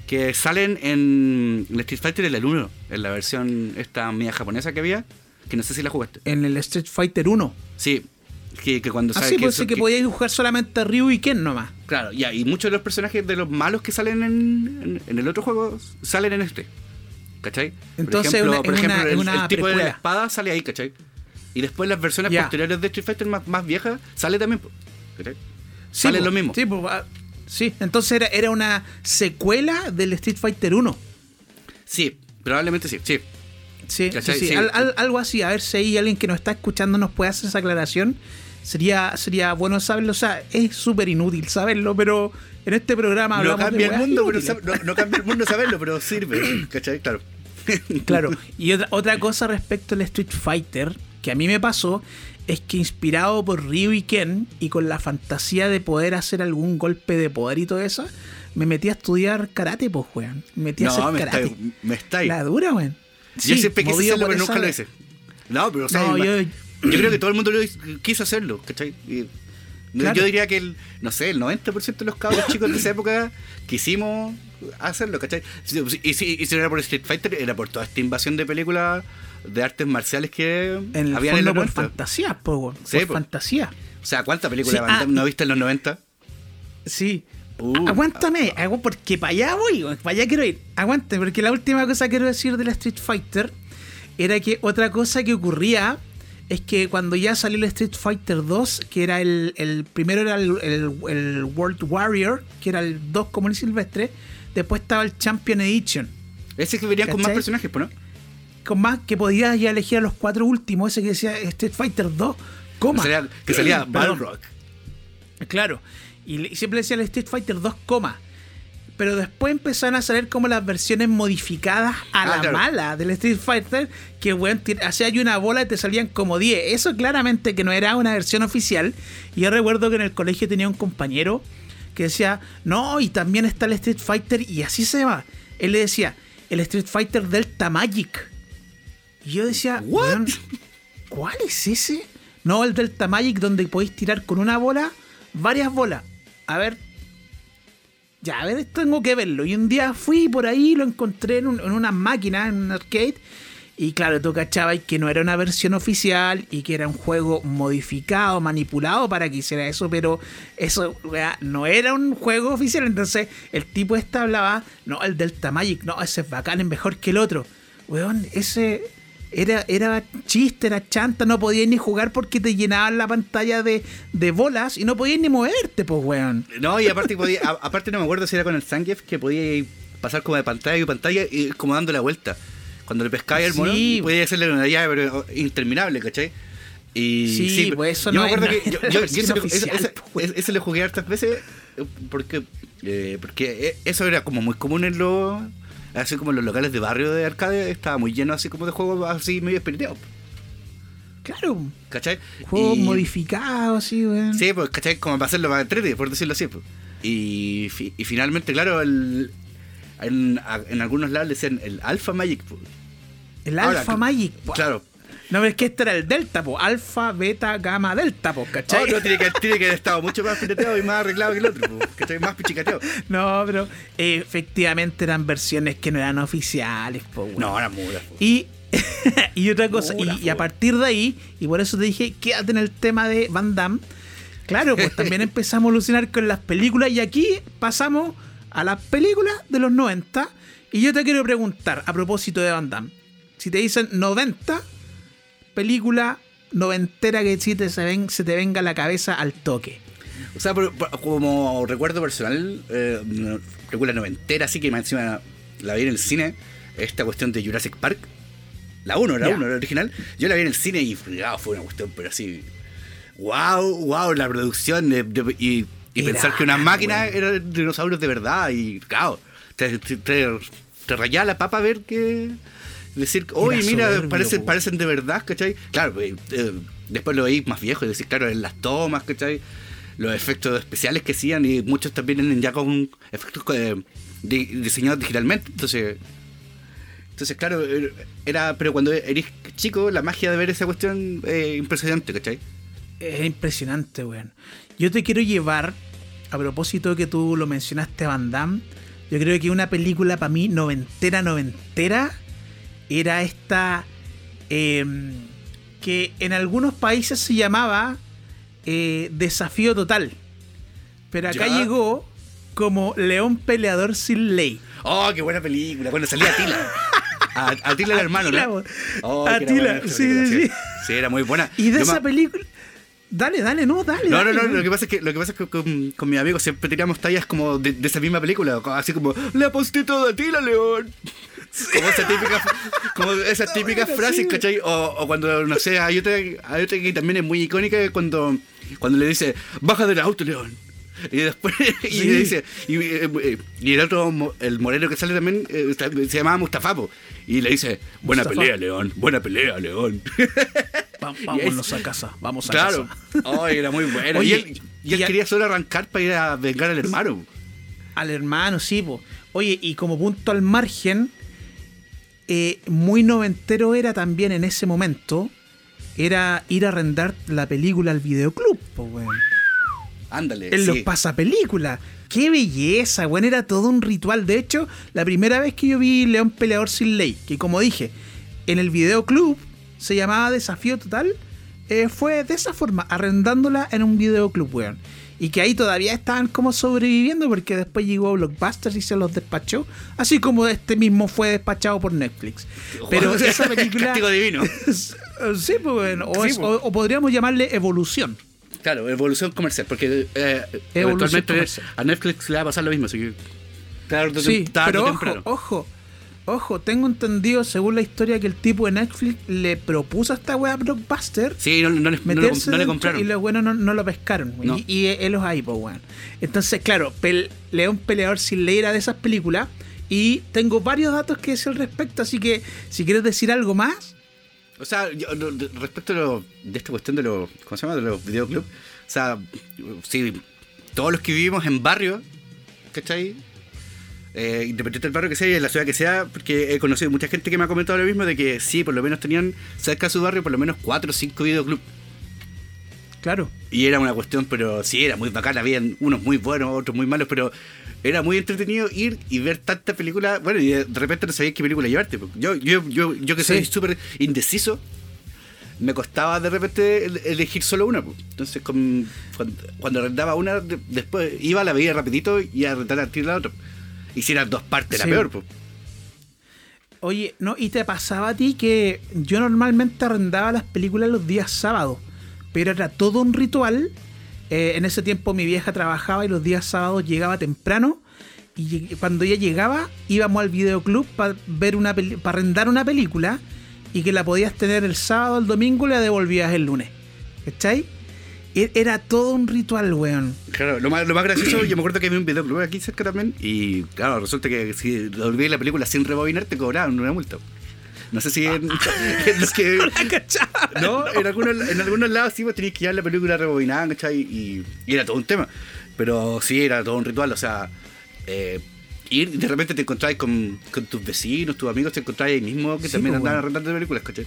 B: que salen en el Street Fighter el 1, en la versión esta mía japonesa que había, que no sé si la jugaste.
A: en el Street Fighter 1.
B: Sí, que, que cuando
A: Así
B: sale-
A: pues sí que, podíais jugar solamente a Ryu y Ken nomás.
B: Claro, ya, y muchos de los personajes de los malos que salen en, en- en el otro juego salen en este. ¿Cachai?
A: Entonces,
B: por
A: una-
B: ejemplo, por
A: es
B: ejemplo,
A: una- es
B: el,
A: una
B: el tipo de la espada sale ahí, ¿cachai? Y después las versiones posteriores de Street Fighter más, más viejas sale también, ¿cachai?
A: Sí,
B: sale
A: po,
B: lo mismo.
A: Sí, po, ah, sí, entonces era, era una secuela del Street Fighter 1.
B: Sí, probablemente sí, sí.
A: Sí, sí,
B: ¿Cachai?
A: sí,
B: Sí.
A: al- al- algo así. A ver si hay alguien que nos está escuchando nos puede hacer esa aclaración. Sería, sería bueno saberlo. O sea, es súper inútil saberlo, pero en este programa
B: No
A: hablamos de
B: cambia el mundo, pero no, no cambia el mundo saberlo, pero sirve, ¿cachai? Claro. <laughs>
A: Claro. Y otra, otra cosa respecto al Street Fighter, que a mí me pasó, es que inspirado por Ryu y Ken y con la fantasía de poder hacer algún golpe de poder y todo eso, me metí a estudiar karate, pues, weón. Me metí a
B: No,
A: hacer
B: me
A: karate.
B: está, me está ahí.
A: La dura, weón.
B: Yo
A: Sí,
B: siempre quise hacerlo, pero nunca lo hice. No, pero o sea,
A: No, yo-
B: yo, creo que todo el mundo quiso hacerlo, ¿cachai? Y-
A: Claro.
B: Yo diría que el, no sé, el 90% de los cabros chicos de esa época quisimos hacerlo, ¿cachai? Y si, y si no era por Street Fighter, era por toda esta invasión de películas de artes marciales que
A: En el
B: habían en los
A: por
B: 90.
A: fantasía, po.
B: Sí,
A: por
B: po.
A: fantasía.
B: O sea, ¿cuántas películas
A: Sí, ah,
B: no viste en los 90?
A: Sí.
B: Uh,
A: Aguántame, agu- porque para allá voy, para allá quiero ir. Aguante, porque la última cosa que quiero decir de la Street Fighter era que otra cosa que ocurría es que cuando ya salió el Street Fighter 2, que era el, el primero era el, el- el World Warrior, que era el 2 como el silvestre, después estaba el Champion Edition,
B: Ese que venían con más personajes, ¿no?
A: con más que podías ya elegir a los cuatro últimos, ese que decía Street Fighter 2,
B: Que
A: coma.
B: salía, que salía. Balrog.
A: Claro. Y siempre decía el Street Fighter 2, coma. Pero después empezaron a salir como las versiones modificadas a
B: Ah,
A: la
B: claro.
A: mala del Street Fighter, que weón, ti- hacía ahí una bola y te salían como 10. Eso claramente que no era una versión oficial. Y yo recuerdo que en el colegio tenía un compañero que decía, no, y también está el Street Fighter, y así se va. Él le decía, el Street Fighter Delta Magic. Y yo decía,
B: What?
A: ¿cuál es ese? No, el Delta Magic donde podéis tirar con una bola varias bolas. A ver. Ya, a ver, tengo que verlo. Y un día fui por ahí, lo encontré en, un- en una máquina, en un arcade. Y claro, tú cachabas que no era una versión oficial y que era un juego modificado, manipulado para que hiciera eso, pero eso wea, no era un juego oficial. Entonces el tipo este hablaba, no, el Delta Magic, no, ese es bacán, es mejor que el otro. Weón, ese era, era chiste, era chanta, no podías ni jugar porque te llenaban la pantalla de, de bolas y no podías ni moverte, pues weón.
B: No, y aparte podía, a- aparte no me acuerdo si era con el Zangief que podía pasar como de pantalla y pantalla y como dando la vuelta. Cuando le pescaba el mono,
A: Sí.
B: podía hacerle una llave pero interminable, ¿cachai? Y
A: Sí, pues eso
B: yo
A: no
B: me acuerdo
A: es-
B: que yo, yo- <laughs> ese,
A: oficial,
B: ese-
A: pues.
B: ese- ese lo jugué hartas veces eh, porque eh, porque eh, eso era como muy común en los así como en los locales de barrio de arcade estaba muy lleno así como de juegos así medio espiriteados,
A: Claro,
B: ¿cachai?
A: juegos
B: Y-
A: modificados, sí, weón.
B: Sí, pues, ¿cachai? Como para hacerlo más entrete, por decirlo así. Pues. Y, fi- y finalmente, claro, el, en, algunos lados le decían el Alpha Magic. pues.
A: El
B: Ahora,
A: Alpha Magic.
B: Claro.
A: No, pero es que este era el Delta, po. Alfa, Beta, Gamma, Delta, po, ¿cachai?
B: No, no, tiene que, tiene que haber estado mucho más fileteado y más arreglado que el otro, pues, ¿cachai? Más pichicateado.
A: No, pero eh, efectivamente eran versiones que no eran oficiales, po, weón.
B: No, era muda. pues.
A: Y, <laughs> y otra cosa, y, y a
B: po.
A: partir de ahí, y por eso te dije, quédate en el tema de Van Damme. Claro, pues <laughs> también empezamos a alucinar con las películas y aquí pasamos a las películas de los 90. Y yo te quiero preguntar, a propósito de Van Damme, si te dicen 90, película noventera que sí te se, ven, se te venga a la cabeza al toque.
B: O sea, por- por- como recuerdo personal, eh, película noventera, así que más encima la vi en el cine, esta cuestión de Jurassic Park. La 1, la
A: Ya.
B: 1, la original. Yo la vi en el cine y ah, fue una cuestión, pero así. ¡Wow! ¡Wow! La producción de- de- y, y
A: Era
B: pensar que una máquina
A: weón.
B: era dinosaurios de verdad y, claro, te, te, te, te rayaba la papa ver que. Decir, oye, mira,
A: soberbio,
B: parecen,
A: po.
B: parecen de verdad, ¿cachai? Claro, eh, eh, después lo veis más viejo y decís, claro, en las tomas, ¿cachai? Los efectos especiales que hacían y muchos también vienen ya con efectos eh, di- diseñados digitalmente. Entonces, entonces claro, er- era, pero cuando eres chico, la magia de ver esa cuestión es impresionante, ¿cachai?
A: Es impresionante, weón. Yo te quiero llevar, a propósito de que tú lo mencionaste a Van Damme, yo creo que una película para mí noventera, noventera, era esta eh, que en algunos países se llamaba eh, Desafío Total. Pero acá
B: Ya.
A: llegó como León Peleador sin ley.
B: ¡Oh, qué buena película! Cuando salía Atila. <laughs> A- Atila el hermano,
A: Atila,
B: ¿no? Oh,
A: Atila,
B: esa
A: sí, sí, sí.
B: Sí, era muy buena.
A: Y de
B: Yo
A: esa película... Dale, dale, no, dale.
B: No, no,
A: dale,
B: no, lo que pasa es que, lo que, pasa es que con, con mi amigo siempre teníamos tallas como de, de esa misma película, así como, le aposté todo a ti, la león. <laughs> Como esa típica, como esas típicas
A: bueno,
B: frases,
A: sí.
B: ¿cachai? O, o cuando, no sé, hay otra, hay otra que también es muy icónica, cuando, cuando le dice, baja del auto, león. Y después, <laughs> y
A: Sí.
B: le dice, y, eh, eh, y el otro, el moreno que sale también, eh, se llamaba Mustafa, po, y le dice, buena
A: Mustafa.
B: pelea, león, buena pelea, león.
A: Va- <laughs> vámonos a casa, vamos a
B: Claro.
A: casa.
B: Ay, era muy bueno.
A: Oye,
B: y él, y él
A: y a-
B: quería solo arrancar para ir a vengar al hermano.
A: Al hermano, sí, po. Oye, y como punto al margen, eh, muy noventero era también en ese momento, era ir a arrendar la película al videoclub, po, weón.
B: Ándale.
A: En los pasapelículas. ¡Qué belleza, weón! Era todo un ritual. De hecho, la primera vez que yo vi León Peleador sin Ley, que como dije, en el videoclub se llamaba Desafío Total, eh, fue de esa forma, arrendándola en un videoclub, weón. Y que ahí todavía estaban como sobreviviendo porque después llegó Blockbuster y se los despachó. Así como este mismo fue despachado por Netflix. Pero <laughs> esa película...
B: Divino. <laughs>
A: sí, pues bueno. O,
B: Sí,
A: es-
B: po.
A: o- o podríamos llamarle evolución.
B: Claro, evolución comercial. Porque eh, eventualmente
A: comercial.
B: a Netflix le va a pasar lo mismo. Así que. Tarde,
A: Sí,
B: tarde
A: pero ojo, ojo, tengo entendido según la historia que el tipo de Netflix le propuso a esta wea Blockbuster
B: Sí, no, no le, no no compraron.
A: y los buenos no, no lo pescaron. wey.
B: No.
A: Y, y él los hay, pues, weón. Entonces, claro, León Peleador sin ley era de esas películas y tengo varios datos que decir al respecto, así que si quieres decir algo más,
B: O sea, yo, respecto a lo- de esta cuestión de los, ¿cómo se llama? De los videoclubs. O sea, sí, todos los que vivimos en barrio, ¿cachai? Eh, independiente del barrio que sea y en la ciudad que sea, porque he conocido mucha gente que me ha comentado lo mismo de que sí, por lo menos tenían cerca de su barrio por lo menos 4 o 5 videoclubs.
A: claro.
B: Y era una cuestión, pero sí, era muy bacana. Habían unos muy buenos, otros muy malos, pero era muy entretenido ir y ver tantas películas. Bueno, y de repente no sabías qué película llevarte. porque Yo, yo, yo, yo que soy
A: Sí.
B: súper indeciso, me costaba de repente el- elegir solo una. pues. Entonces, con- cuando, cuando arrendaba una, de- después iba, la veía rapidito y a rentar a la otra. Y si eran dos partes, era
A: Sí.
B: peor. pues.
A: Oye, ¿no? ¿Y te pasaba a ti que yo normalmente arrendaba las películas los días sábados? Pero era todo un ritual. Eh, en ese tiempo mi vieja trabajaba y los días sábados llegaba temprano. Y cuando ella llegaba, íbamos al videoclub para ver una para arrendar una película y que la podías tener el sábado, el domingo y la devolvías el lunes. ¿Cachai? E- Era todo un ritual, weón.
B: Claro, lo más, lo más gracioso, yo me acuerdo que había un videoclub aquí cerca también, y claro, resulta que si olvidé la película sin rebobinar, te cobraban una multa. No sé si en, <laughs> <laughs> en los. No, en algunos, en algunos lados sí, pues tenías que llevar la película rebobinada, ¿cachai? Y, y era todo un tema. Pero sí, era todo un ritual, o sea, eh, ir y de repente te encontrabas con, con tus vecinos, tus amigos, te encontrabas ahí mismo que
A: Sí,
B: también
A: pues,
B: andaban
A: bueno.
B: arrendando películas, ¿cachai?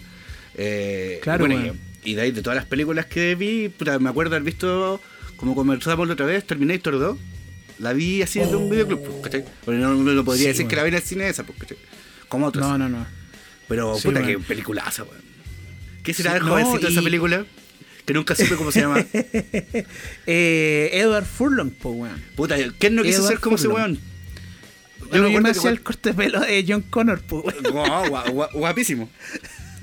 B: Eh,
A: Claro,
B: bueno,
A: bueno.
B: Y, de ahí, de todas las películas que vi, puta, me acuerdo haber visto, como conversamos la otra vez, Terminator 2. La vi así en un videoclub, pues, ¿cachai? Porque no, no, no podría
A: Sí,
B: decir
A: bueno.
B: que la vi en el cine esa, pues, ¿cachai? Como otros.
A: No, no, no.
B: Pero
A: Sí,
B: puta,
A: bueno.
B: qué peliculaza, weón. ¿Qué será
A: Sí,
B: el
A: no,
B: jovencito de esa película? Que nunca supe cómo se llama. <laughs>
A: Eh, Edward Furlong, pues, weón.
B: Puta, ¿quién no quiso
A: Edward
B: ser como ese weón?
A: Yo me
B: acuerdo que
A: el corte de pelo de John Connor, pues, weón.
B: Guau, guapísimo.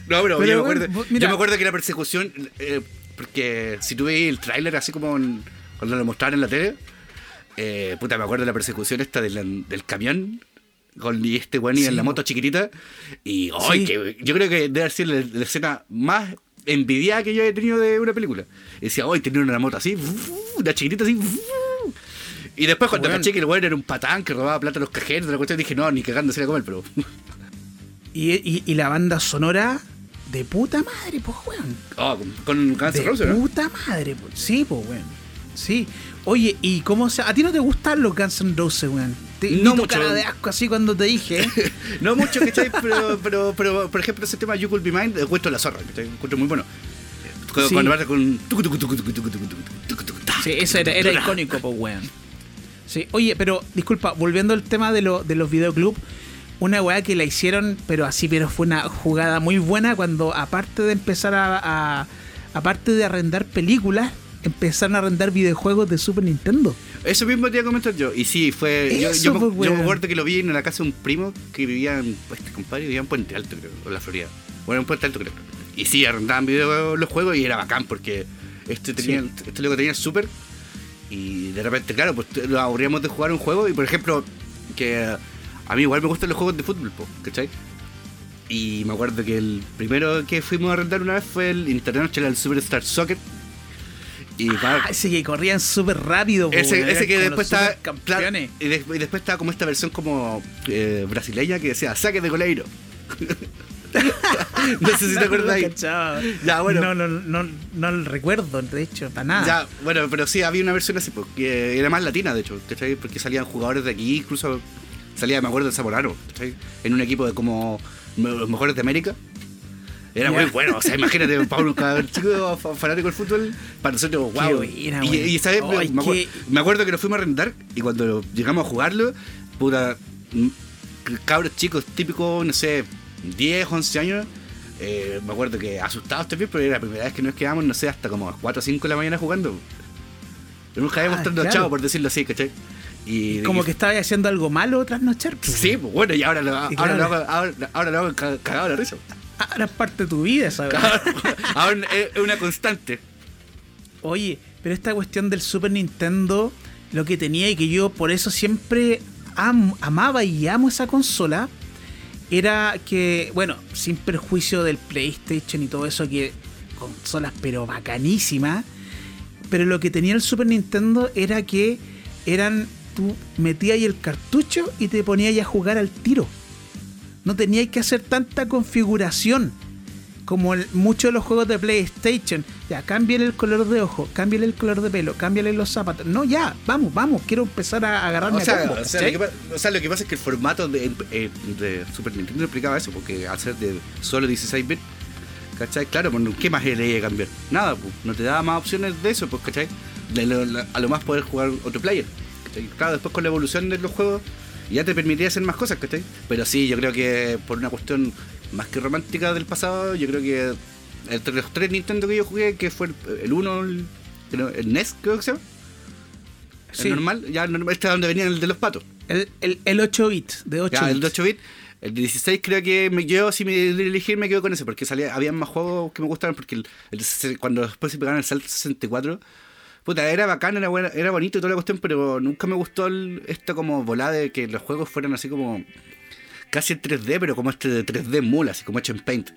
B: No, pero,
A: Pero,
B: yo, me acuerdo,
A: vos- mira.
B: yo me acuerdo que la persecución, eh, porque si tú veis el tráiler así como en- cuando lo mostraban en la tele, eh, puta, me acuerdo de la persecución esta del, del camión con y este weón y en
A: Sí,
B: la moto chiquitita. Y
A: Sí.
B: que, yo creo que debe sido la, la escena más envidiada que yo he tenido de una película. Y decía, hoy tener una moto así, una chiquitita así. Y después cuando caché que el weón era un patán que robaba plata a los cajeros, de la cuestión dije, no, ni cagando se la comer, pero.
A: Y, y- y la banda sonora de puta madre, pues, weón.
B: Ah, oh, con, con
A: De puta madre, pues. Sí, pues, weón. Sí. Oye, ¿y cómo se.? ¿A ti no te gustan los Guns N' Roses, weón?
B: No
A: tu
B: mucho.
A: cara de asco así cuando te dije.
B: no mucho, ¿cachai? Pero, pero, pero, por ejemplo, ese tema You Could Be Mine, encuentro la zorra, ¿cachai? Encuentro muy bueno. Cuando,
A: sí.
B: con.
A: Sí, eso era, era icónico, pues, weón. Sí, oye, pero disculpa, volviendo al tema de, lo, de los videoclubs una weá que la hicieron, pero así, pero fue una jugada muy buena cuando, aparte de empezar a. a- aparte de arrendar películas, empezaron a arrendar videojuegos de Super Nintendo.
B: Eso mismo te iba a comentar yo. Y sí, fue. Yo, me- yo me acuerdo que lo vi en la casa de un primo que vivía en. Este compadre vivía en Puente Alto, creo, o en la Florida. Bueno, en Puente Alto, creo. Y sí, arrendaban videos los juegos y era bacán porque este tenía,
A: Sí.
B: este loco tenía Super. Y de repente, claro, pues lo aburríamos de jugar un juego. Y por ejemplo, que a mí igual me gustan los juegos de fútbol, po, ¿cachai? Y me acuerdo que el primero que fuimos a arrendar una vez fue el International Superstar Soccer. Y
A: Ah, ese que corrían súper rápido. po,
B: ese, que después
A: supercampeones.
B: claro, y, des- y después está como esta versión como eh, brasileña que decía saque de goleiro. <laughs> no sé si te <laughs> acuerdas. Ya, bueno.
A: No, no, no, no lo recuerdo, de hecho, para nada.
B: Ya, bueno, pero sí, había una versión así, porque era más latina, de hecho, ¿cachai? Porque salían jugadores de aquí, incluso salía, me acuerdo, el Zamorano, ¿cachai? En un equipo de como los mejores de América. Era muy bueno, o sea, imagínate, <laughs> Pablo, cada chico fa- fanático del fútbol, para nosotros, wow.
A: buena,
B: y, y, me, acuerdo que lo fuimos a rentar y cuando llegamos a jugarlo, puta, cabros chicos típicos, no sé, 10, 11 años. eh, me acuerdo que asustados también, pero era la primera vez que nos quedamos, no sé, hasta como a 4 o 5 de la mañana jugando. Nunca habíamos
A: Ah,
B: estado
A: claro.
B: chavo, por decirlo así, ¿cachai? Y,
A: Como
B: y-
A: que estaba haciendo algo malo trasnochar. po.
B: Sí, pues bueno, y ahora lo,
A: Y
B: ahora
A: claro.
B: lo hago, ahora, ahora lo hago ca- cagado la risa.
A: Ahora es parte de tu vida, ¿sabes?
B: ahora es <laughs> es una constante.
A: Oye, pero esta cuestión del Super Nintendo, lo que tenía y que yo por eso siempre am- amaba y amo esa consola, era que, bueno, sin perjuicio del PlayStation y todo eso, que consolas pero bacanísimas, pero lo que tenía el Super Nintendo era que eran, tú metías ahí el cartucho y te ponías ahí a jugar al tiro. No teníais que hacer tanta configuración como el- muchos de los juegos de PlayStation. Ya, cámbiale el color de ojo, cámbiale el color de pelo, cámbiale los zapatos. No, ya, vamos, vamos, quiero empezar a agarrarme
B: O
A: a
B: sea,
A: combos,
B: o, sea,
A: ¿cachai?
B: lo que, pa- o sea, lo que pasa es que el formato de, eh, de Super Nintendo implicaba eso, porque al ser de solo 16 bits, ¿cachai? Claro, pues, ¿qué más le iba a cambiar? Nada, pues, no te daba más opciones de eso, pues, ¿cachai? De lo- la- a lo más poder jugar otro player. ¿Cachai? Claro, después con la evolución de los juegos ya te permitía hacer más cosas, ¿cachai? Pero sí, yo creo que por una cuestión más que romántica del pasado, yo creo que entre los tres Nintendo que yo jugué, que fue el, el uno, el, el NES, creo que se llama.
A: Sí.
B: El normal, ya el normal, este es donde venía el de los patos.
A: El, el, el 8 bit de 8
B: Ya, el de
A: bits.
B: 8 bits. El de 16 creo que me quedo, si me elegir me quedo con ese, porque salía, había más juegos que me gustaban, porque el, cuando después se pegaron el Salto 64, puta, era bacán, era, buena, era bonito y toda la cuestión, pero nunca me gustó el- esta como volada de que los juegos fueran así como casi en 3D, pero como este de 3D mula, así como hecho en Paint.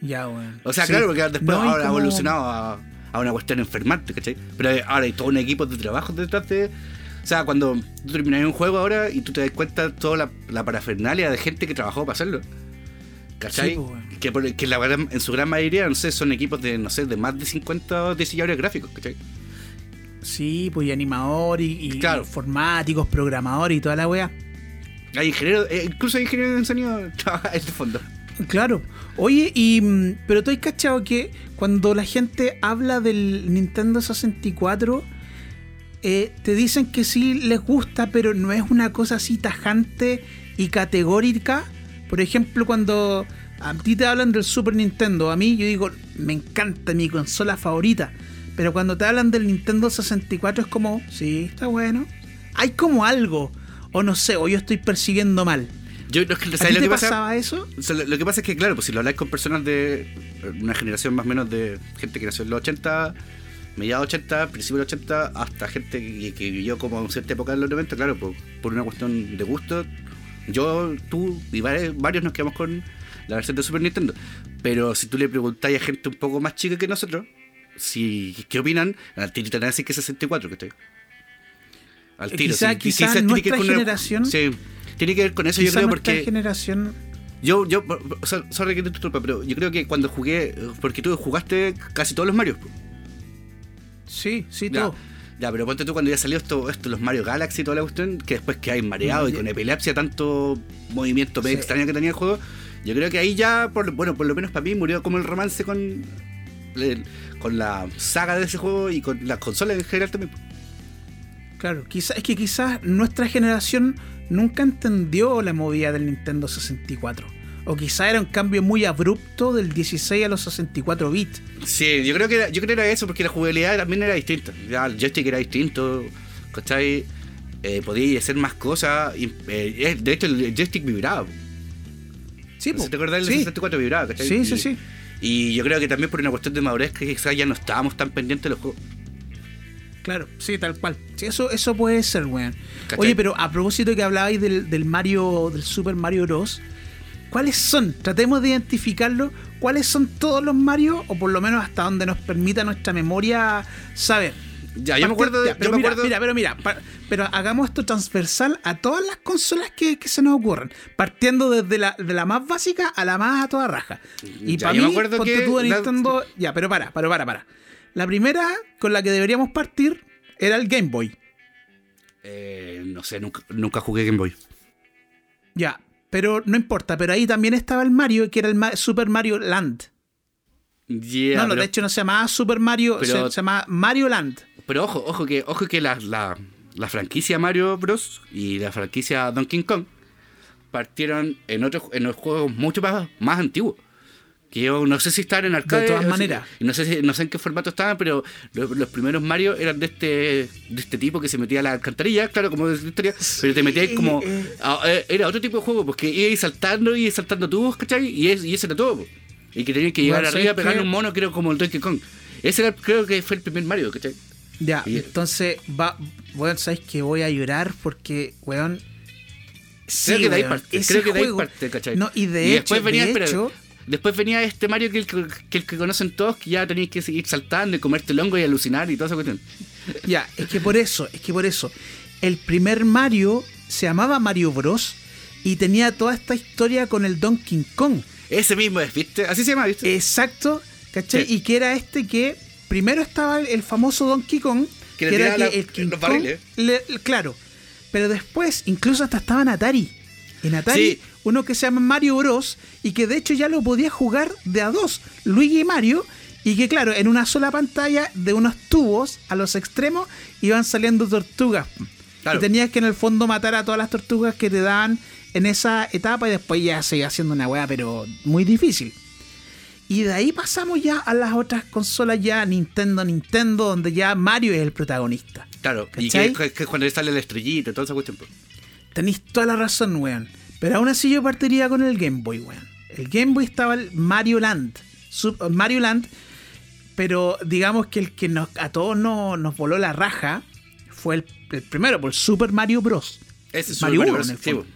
A: Ya, weón.
B: O sea,
A: Sí.
B: claro, porque después
A: No,
B: ahora ha
A: como-
B: evolucionado a, a una cuestión enfermante, ¿cachai? Pero ahora hay todo un equipo de trabajo detrás de. O sea, cuando tú terminas un juego ahora y tú te das cuenta toda la, la parafernalia de gente que trabajó para hacerlo. ¿Cachai?
A: Sí, pues.
B: Que, por- que la en su gran mayoría, no sé, son equipos de, no sé, de más de 50 diseñadores gráficos, ¿cachai?
A: Sí, pues y animador y,
B: Claro.
A: informáticos, programadores y toda la wea.
B: Hay ingenieros, eh, incluso hay ingenieros de sonido <laughs> trabaja en el fondo.
A: Claro. Oye, y mm, pero tú has cachado que cuando la gente habla del Nintendo 64, eh, te dicen que sí les gusta, pero no es una cosa así tajante y categórica. Por ejemplo, cuando a ti te hablan del Super Nintendo, a mí yo digo, me encanta mi consola favorita. Pero cuando te hablan del Nintendo 64 es como, sí, está bueno. Hay como algo. O no sé, o yo estoy percibiendo mal.
B: Yo, no,
A: ¿A
B: ¿sabes
A: ti
B: lo
A: te
B: que pasa?
A: pasaba eso?
B: Lo, lo que pasa es que, claro, pues si lo habláis con personas de una generación más o menos de gente que nació en los 80, mediados 80, principios de los 80, hasta gente que, que vivió como en cierta época de los 90, claro, por, por una cuestión de gusto, yo, tú y varios, varios nos quedamos con la versión de Super Nintendo. Pero si tú le preguntáis a gente un poco más chica que nosotros, si, ¿qué opinan? Al tiro te van a decir que 64, que Al
A: Eh,
B: tiro.
A: quizá-
B: sí,
A: quizá
B: quizás tiene que ver
A: nuestra generación-
B: sí, tiene que ver con eso, yo
A: Quizá
B: creo, porque.
A: generación...
B: Yo, yo, sorry que te interrumpa, pero yo creo que cuando jugué, porque tú jugaste casi todos los Marios. po.
A: Sí, sí, todo.
B: ya, pero ponte tú cuando ya salió esto, esto, los Mario Galaxy y toda la cuestión, que después que hay mareado y
A: Ya.
B: con epilepsia, tanto movimiento
A: Sí.
B: extraño que tenía el juego, yo creo que ahí ya, por, bueno, por lo menos para mí murió como el romance con, el- con la saga de ese juego y con las consolas en general también.
A: Claro, quizá, es que quizás nuestra generación nunca entendió la movida del Nintendo 64. O quizá era un cambio muy abrupto del 16 a los 64 bits.
B: Sí, yo creo que era, yo creo que era eso, porque la jugabilidad también era distinta. Ya, el joystick era distinto, ¿cachai? Eh, podía hacer más cosas. y, eh, de hecho, el joystick vibraba.
A: Sí,
B: No
A: po.
B: ¿Te acuerdas del
A: sí.
B: 64 vibraba, cachai?
A: Sí,
B: Y-
A: sí, sí.
B: Y yo creo que también por una cuestión de madurez que quizás ya no estábamos tan pendientes de los juegos.
A: Claro, sí, tal cual. Sí, eso, eso puede ser, weón. Oye, pero a propósito que hablabais del, del Mario, del Super Mario Bros. ¿Cuáles son? Tratemos de identificarlo. ¿Cuáles son todos los Mario? O por lo menos hasta donde nos permita nuestra memoria saber.
B: Ya, yo me acuerdo de.
A: Ya, pero
B: me
A: mira,
B: acuerdo,
A: mira, pero mira, pero hagamos esto transversal a todas las consolas que, que se nos ocurran, partiendo desde la, de la más básica a la más a toda raja. Y para mí,
B: me acuerdo
A: ponte
B: que
A: tú de
B: la-
A: Nintendo, ya, pero para, para, para, para. La primera con la que deberíamos partir era el Game Boy.
B: eh, no sé, nunca, nunca jugué Game Boy.
A: Ya, pero no importa, pero ahí también estaba el Mario, que era el Ma- Super Mario Land.
B: Yeah,
A: no, no,
B: pero,
A: de hecho no se llamaba Super Mario,
B: pero-
A: se, se llamaba Mario Land.
B: Pero ojo, ojo que, ojo que la, la, la franquicia Mario Bros. y la franquicia Donkey Kong partieron en otros en los juegos mucho más, más antiguos. Que yo no sé si estaban en arcade.
A: De todas maneras.
B: y no sé si- no sé en qué formato estaban, pero los, los primeros Mario eran de este de este tipo que se metía a la alcantarilla, claro, como de historia, pero te metías como.
A: eh.
B: a- eh, era otro tipo de juego, porque ibas saltando y saltando tubos, ¿cachai? Y, es, y ese era todo. po. Y que tenías que llegar
A: Bueno,
B: arriba a
A: ¿sabes
B: pegarle un mono era como el Donkey Kong. Ese era, creo que fue el primer Mario, ¿cachai?
A: Ya,
B: Y-
A: entonces, va, weón, sabes que voy a llorar porque, weón. Sí,
B: creo que de ahí parte, creo que de ahí parte, ¿cachai?
A: No, y de
B: Y
A: hecho,
B: después venía,
A: de
B: espera,
A: hecho,
B: después venía este Mario que el que, que el que conocen todos, que ya tenías que seguir saltando y comerte el hongo y alucinar y toda esa cuestión. <laughs>
A: ya, es que por eso, es que por eso, el primer Mario se llamaba Mario Bros. y tenía toda esta historia con el Donkey Kong.
B: Ese mismo es, ¿viste? Así se llama, ¿viste?
A: Exacto, ¿cachai?
B: Sí.
A: Y que era este que primero estaba el, el famoso Donkey Kong,
B: Que
A: era que
B: la-
A: el King
B: los
A: Kong, le- claro, pero después incluso hasta estaba en Atari. En Atari,
B: Sí.
A: uno que se llama Mario Bros. y que de hecho ya lo podía jugar de a dos, Luigi y Mario, y que claro, en una sola pantalla de unos tubos a los extremos iban saliendo tortugas.
B: Claro.
A: Y tenías que en el fondo matar a todas las tortugas que te daban en esa etapa y después ya seguía haciendo una weá, pero muy difícil. Y de ahí pasamos ya a las otras consolas ya Nintendo, Nintendo, donde ya Mario es el protagonista.
B: Claro, y que, que es cuando le sale la estrellita toda esa cuestión.
A: Tenéis toda la razón, weón. Pero aún así yo partiría con el Game Boy, weón. El Game Boy estaba el Mario Land. Sup- Mario Land, pero digamos que el que nos, a todos no- nos voló la raja fue el, el primero, por Super Mario Bros.
B: Ese es
A: Mario
B: Super
A: 1,
B: Bros.
A: en el
B: Sí.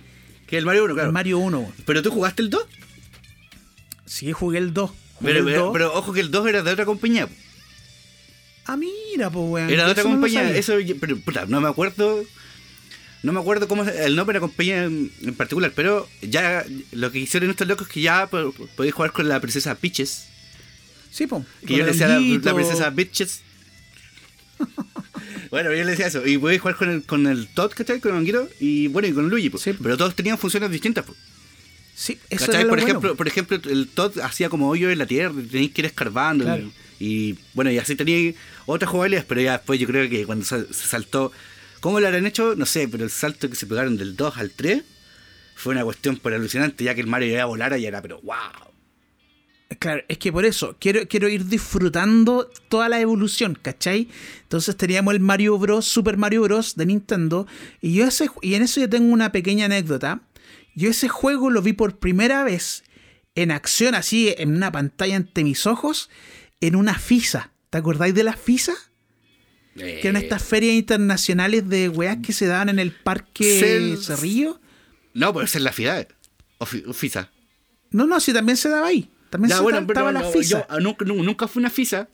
B: Que el Mario 1, claro.
A: El Mario 1, weón.
B: Pero tú jugaste el 2.
A: Sí, jugué el 2. Jugué
B: Pero,
A: el
B: pero,
A: 2.
B: pero ojo que el 2 era de otra compañía.
A: Ah, mira, pues, weón.
B: Era de otra compañía. Eso, pero puta, no me acuerdo. No me acuerdo cómo es el nombre de la compañía en, en particular, pero ya lo que hicieron estos locos es que ya po- po- podéis jugar con la princesa Peaches.
A: Sí, pues.
B: Que yo le decía la, la princesa Bitches. <laughs> bueno, yo le decía eso. Y podéis jugar con el, con el Todd, ¿cachai? Con el Honguito. Y bueno, y con Luigi. pues.
A: Sí.
B: Pero todos tenían funciones distintas. pues.
A: Sí, eso lo
B: Por,
A: bueno.
B: ejemplo, por ejemplo, el Todd hacía como hoyo en la tierra, y tenéis que ir escarbando. y-
A: Claro.
B: Y, bueno, y así tenía otras jugabilidades, pero ya después yo creo que cuando se, se saltó. ¿Cómo lo habrán hecho? No sé, pero el salto que se pegaron del 2 al 3 fue una cuestión por alucinante, ya que el Mario iba a volar y era, pero wow.
A: Claro, es que por eso quiero, quiero ir disfrutando toda la evolución, ¿cachai? Entonces teníamos el Mario Bros, Super Mario Bros de Nintendo, y yo ese, y en eso yo tengo una pequeña anécdota, Yo ese juego lo vi por primera vez en acción, así en una pantalla ante mis ojos, en una FISA. ¿Te acordáis de la FISA? Que eran
B: Eh,
A: estas ferias internacionales de weas que se daban en el parque
B: Cel-
A: Cerrillo.
B: No, pues es la FIDA. O fi- o FISA.
A: No, no, sí, también se daba ahí. También
B: Ya,
A: se
B: bueno,
A: da-
B: pero
A: estaba la
B: no,
A: FISA.
B: yo ah, nunca, nu- nunca fui una FISA.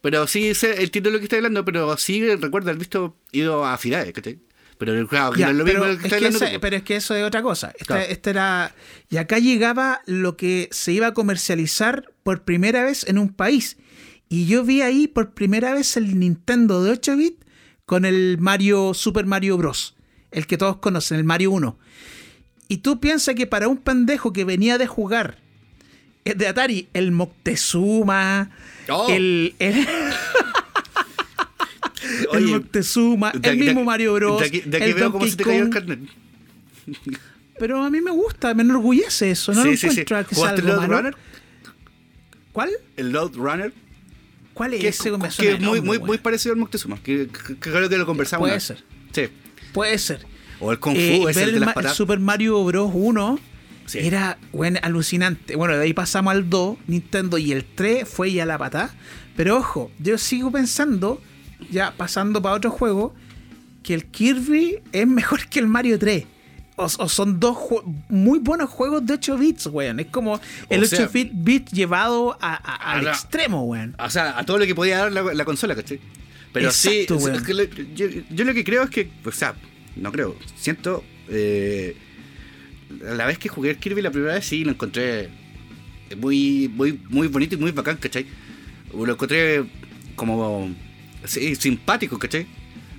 B: Pero sí sé, entiendo lo que está hablando, pero sí recuerdo haber visto, ido a FIDA, ¿cachai? Pero claro, que
A: Ya,
B: no es lo
A: pero,
B: mismo
A: es
B: que
A: que
B: tú,
A: pero es que eso es otra cosa. Esta,
B: Claro.
A: esta era. Y acá llegaba lo que se iba a comercializar por primera vez en un país. Y yo vi ahí por primera vez el Nintendo de 8 bits con el Mario Super Mario Bros. El que todos conocen, el Mario 1. Y tú piensas que para un pendejo que venía de jugar eh, de Atari, el Moctezuma,
B: Oh.
A: el, el, el <laughs>
B: Oye,
A: Moctezuma,
B: de
A: el
B: de
A: mismo
B: aquí-
A: Mario Bros.
B: De aquí, de aquí
A: el
B: veo cómo se te cayó el carnet.
A: Pero a mí me gusta, me enorgullece eso. No lo encuentro que sea
B: ¿Jugaste el
A: algo malo.
B: Runner?
A: ¿Cuál?
B: El Load Runner.
A: ¿Cuál es
B: Que,
A: ese?
B: Que
A: suena
B: es
A: de
B: muy, muy, muy parecido al Moctezuma. Que, que- que creo que lo conversamos.
A: Puede ser.
B: Sí.
A: Puede ser.
B: O el Kung Fu,
A: Eh,
B: el de
A: el,
B: las
A: el. Super Mario Bros. 1
B: Sí.
A: era bueno, alucinante. Bueno, de ahí pasamos al 2, Nintendo, y el 3 fue ya la patada. Pero ojo, yo sigo pensando, ya pasando para otro juego, que el Kirby es mejor que el Mario 3. O, o son dos muy buenos juegos de 8 bits, weón. Es como el
B: O sea-
A: 8 bit, bit llevado a- a- al extremo, weón.
B: O sea, a todo lo que podía dar la, la consola, ¿cachai? Pero sí,
A: Exacto, weón.
B: yo lo que creo es que, o sea, no creo, siento, eh, la vez que jugué el Kirby la primera vez sí lo encontré muy, muy, muy bonito y muy bacán, ¿cachai? Lo encontré como sí, simpático, ¿cachai?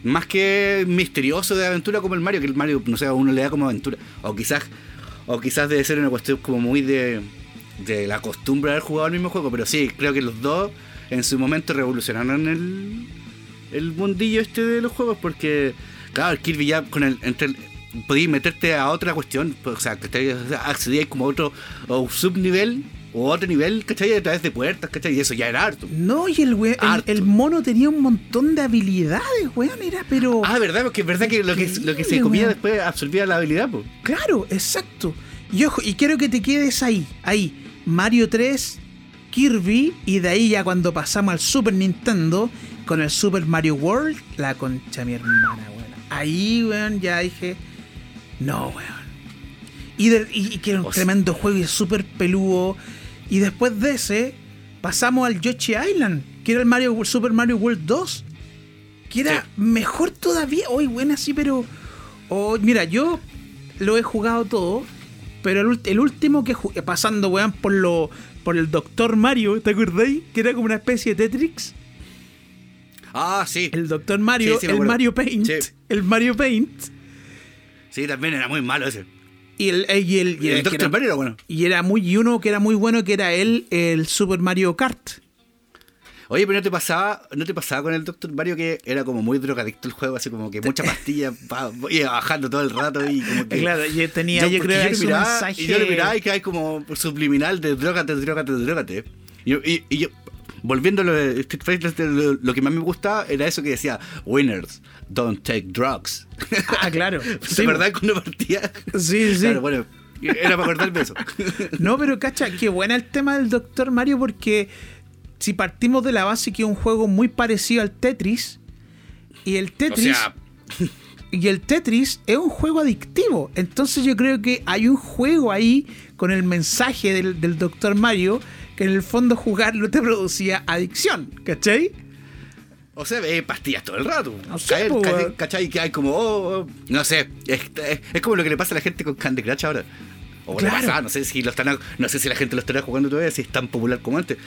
B: Más que misterioso de aventura como el Mario, que el Mario, no sé, a uno le da como aventura. O quizás, o quizás debe ser una cuestión como muy de, de la costumbre de haber jugado el mismo juego, pero sí, creo que los dos en su momento revolucionaron el, el mundillo este de los juegos, porque, claro, el Kirby ya con el, entre podías meterte a otra cuestión, o sea, que te accedías como a otro o subnivel o otro nivel, ¿cachai? A través de puertas, ¿cachai? Y eso ya era harto.
A: No, y el, we- el, mono tenía un montón de habilidades, weón. Era, pero.
B: Ah, ¿verdad? Porque es verdad que lo que, lo que se comía
A: weón.
B: después absorbía la habilidad, pues.
A: Claro, exacto. Y ojo, y quiero que te quedes ahí, ahí. Mario 3, Kirby, y de ahí ya cuando pasamos al Super Nintendo, con el Super Mario World, la concha mi hermana, weón. Ahí, weón, ya dije, no, weón. Y, de- y- y que era un
B: O sea-
A: tremendo juego y súper peludo. Y después de ese, pasamos al Yoshi Island, que era el Mario, Super Mario World 2. Que era
B: Sí.
A: mejor todavía. Hoy, bueno, así, pero. oh, mira, yo lo he jugado todo. Pero el, último que jugué, pasando, weón, por lo. Por el Doctor Mario, ¿te acordáis? Que era como una especie de Tetrix.
B: Ah, sí.
A: El Doctor Mario,
B: Sí, sí,
A: el. Mario Paint.
B: Sí.
A: El Mario Paint.
B: Sí, también era muy malo ese.
A: Y el, eh, y el, y
B: Y el
A: que
B: Dr. Mario era bueno.
A: Y era muy. Y uno que era muy bueno, que era él, el Super Mario Kart.
B: Oye, pero no te pasaba, no te pasaba con el Dr. Mario que era como muy drogadicto el juego, así como que mucha <laughs> pastilla, pa- iba bajando todo el rato y como que.
A: Claro, yo tenía, yo,
B: porque
A: creo que
B: miraba,
A: mensaje.
B: Y yo lo miraba y que hay como subliminal de drogate, drogate, drogate. Y, y, y yo, volviendo a lo de Street Fighter, lo, lo que más me gustaba era eso que decía: Winners don't take drugs.
A: Ah, claro. <laughs>
B: ¿Se verdad que uno partía?
A: Sí, sí.
B: Claro, bueno, era para acordarme eso. <laughs>
A: No, pero cacha, qué buena el tema del Doctor Mario porque si partimos de la base que es un juego muy parecido al Tetris y el
B: O
A: Tetris
B: sea,
A: y el Tetris es un juego adictivo. Entonces yo creo que hay un juego ahí con el mensaje del, del Doctor Mario que en el fondo jugarlo te producía adicción, ¿cachai?
B: O sea, ve pastillas todo el rato.
A: No sé,
B: Caer,
A: po,
B: ca-
A: weón.
B: ¿Cachai? Que hay como, oh, oh, no sé, es, es- es como lo que le pasa a la gente con Candy Crush ahora. O le
A: Claro.
B: pasaba, no sé si lo están, no sé si la gente lo estará jugando todavía, si es tan popular como antes.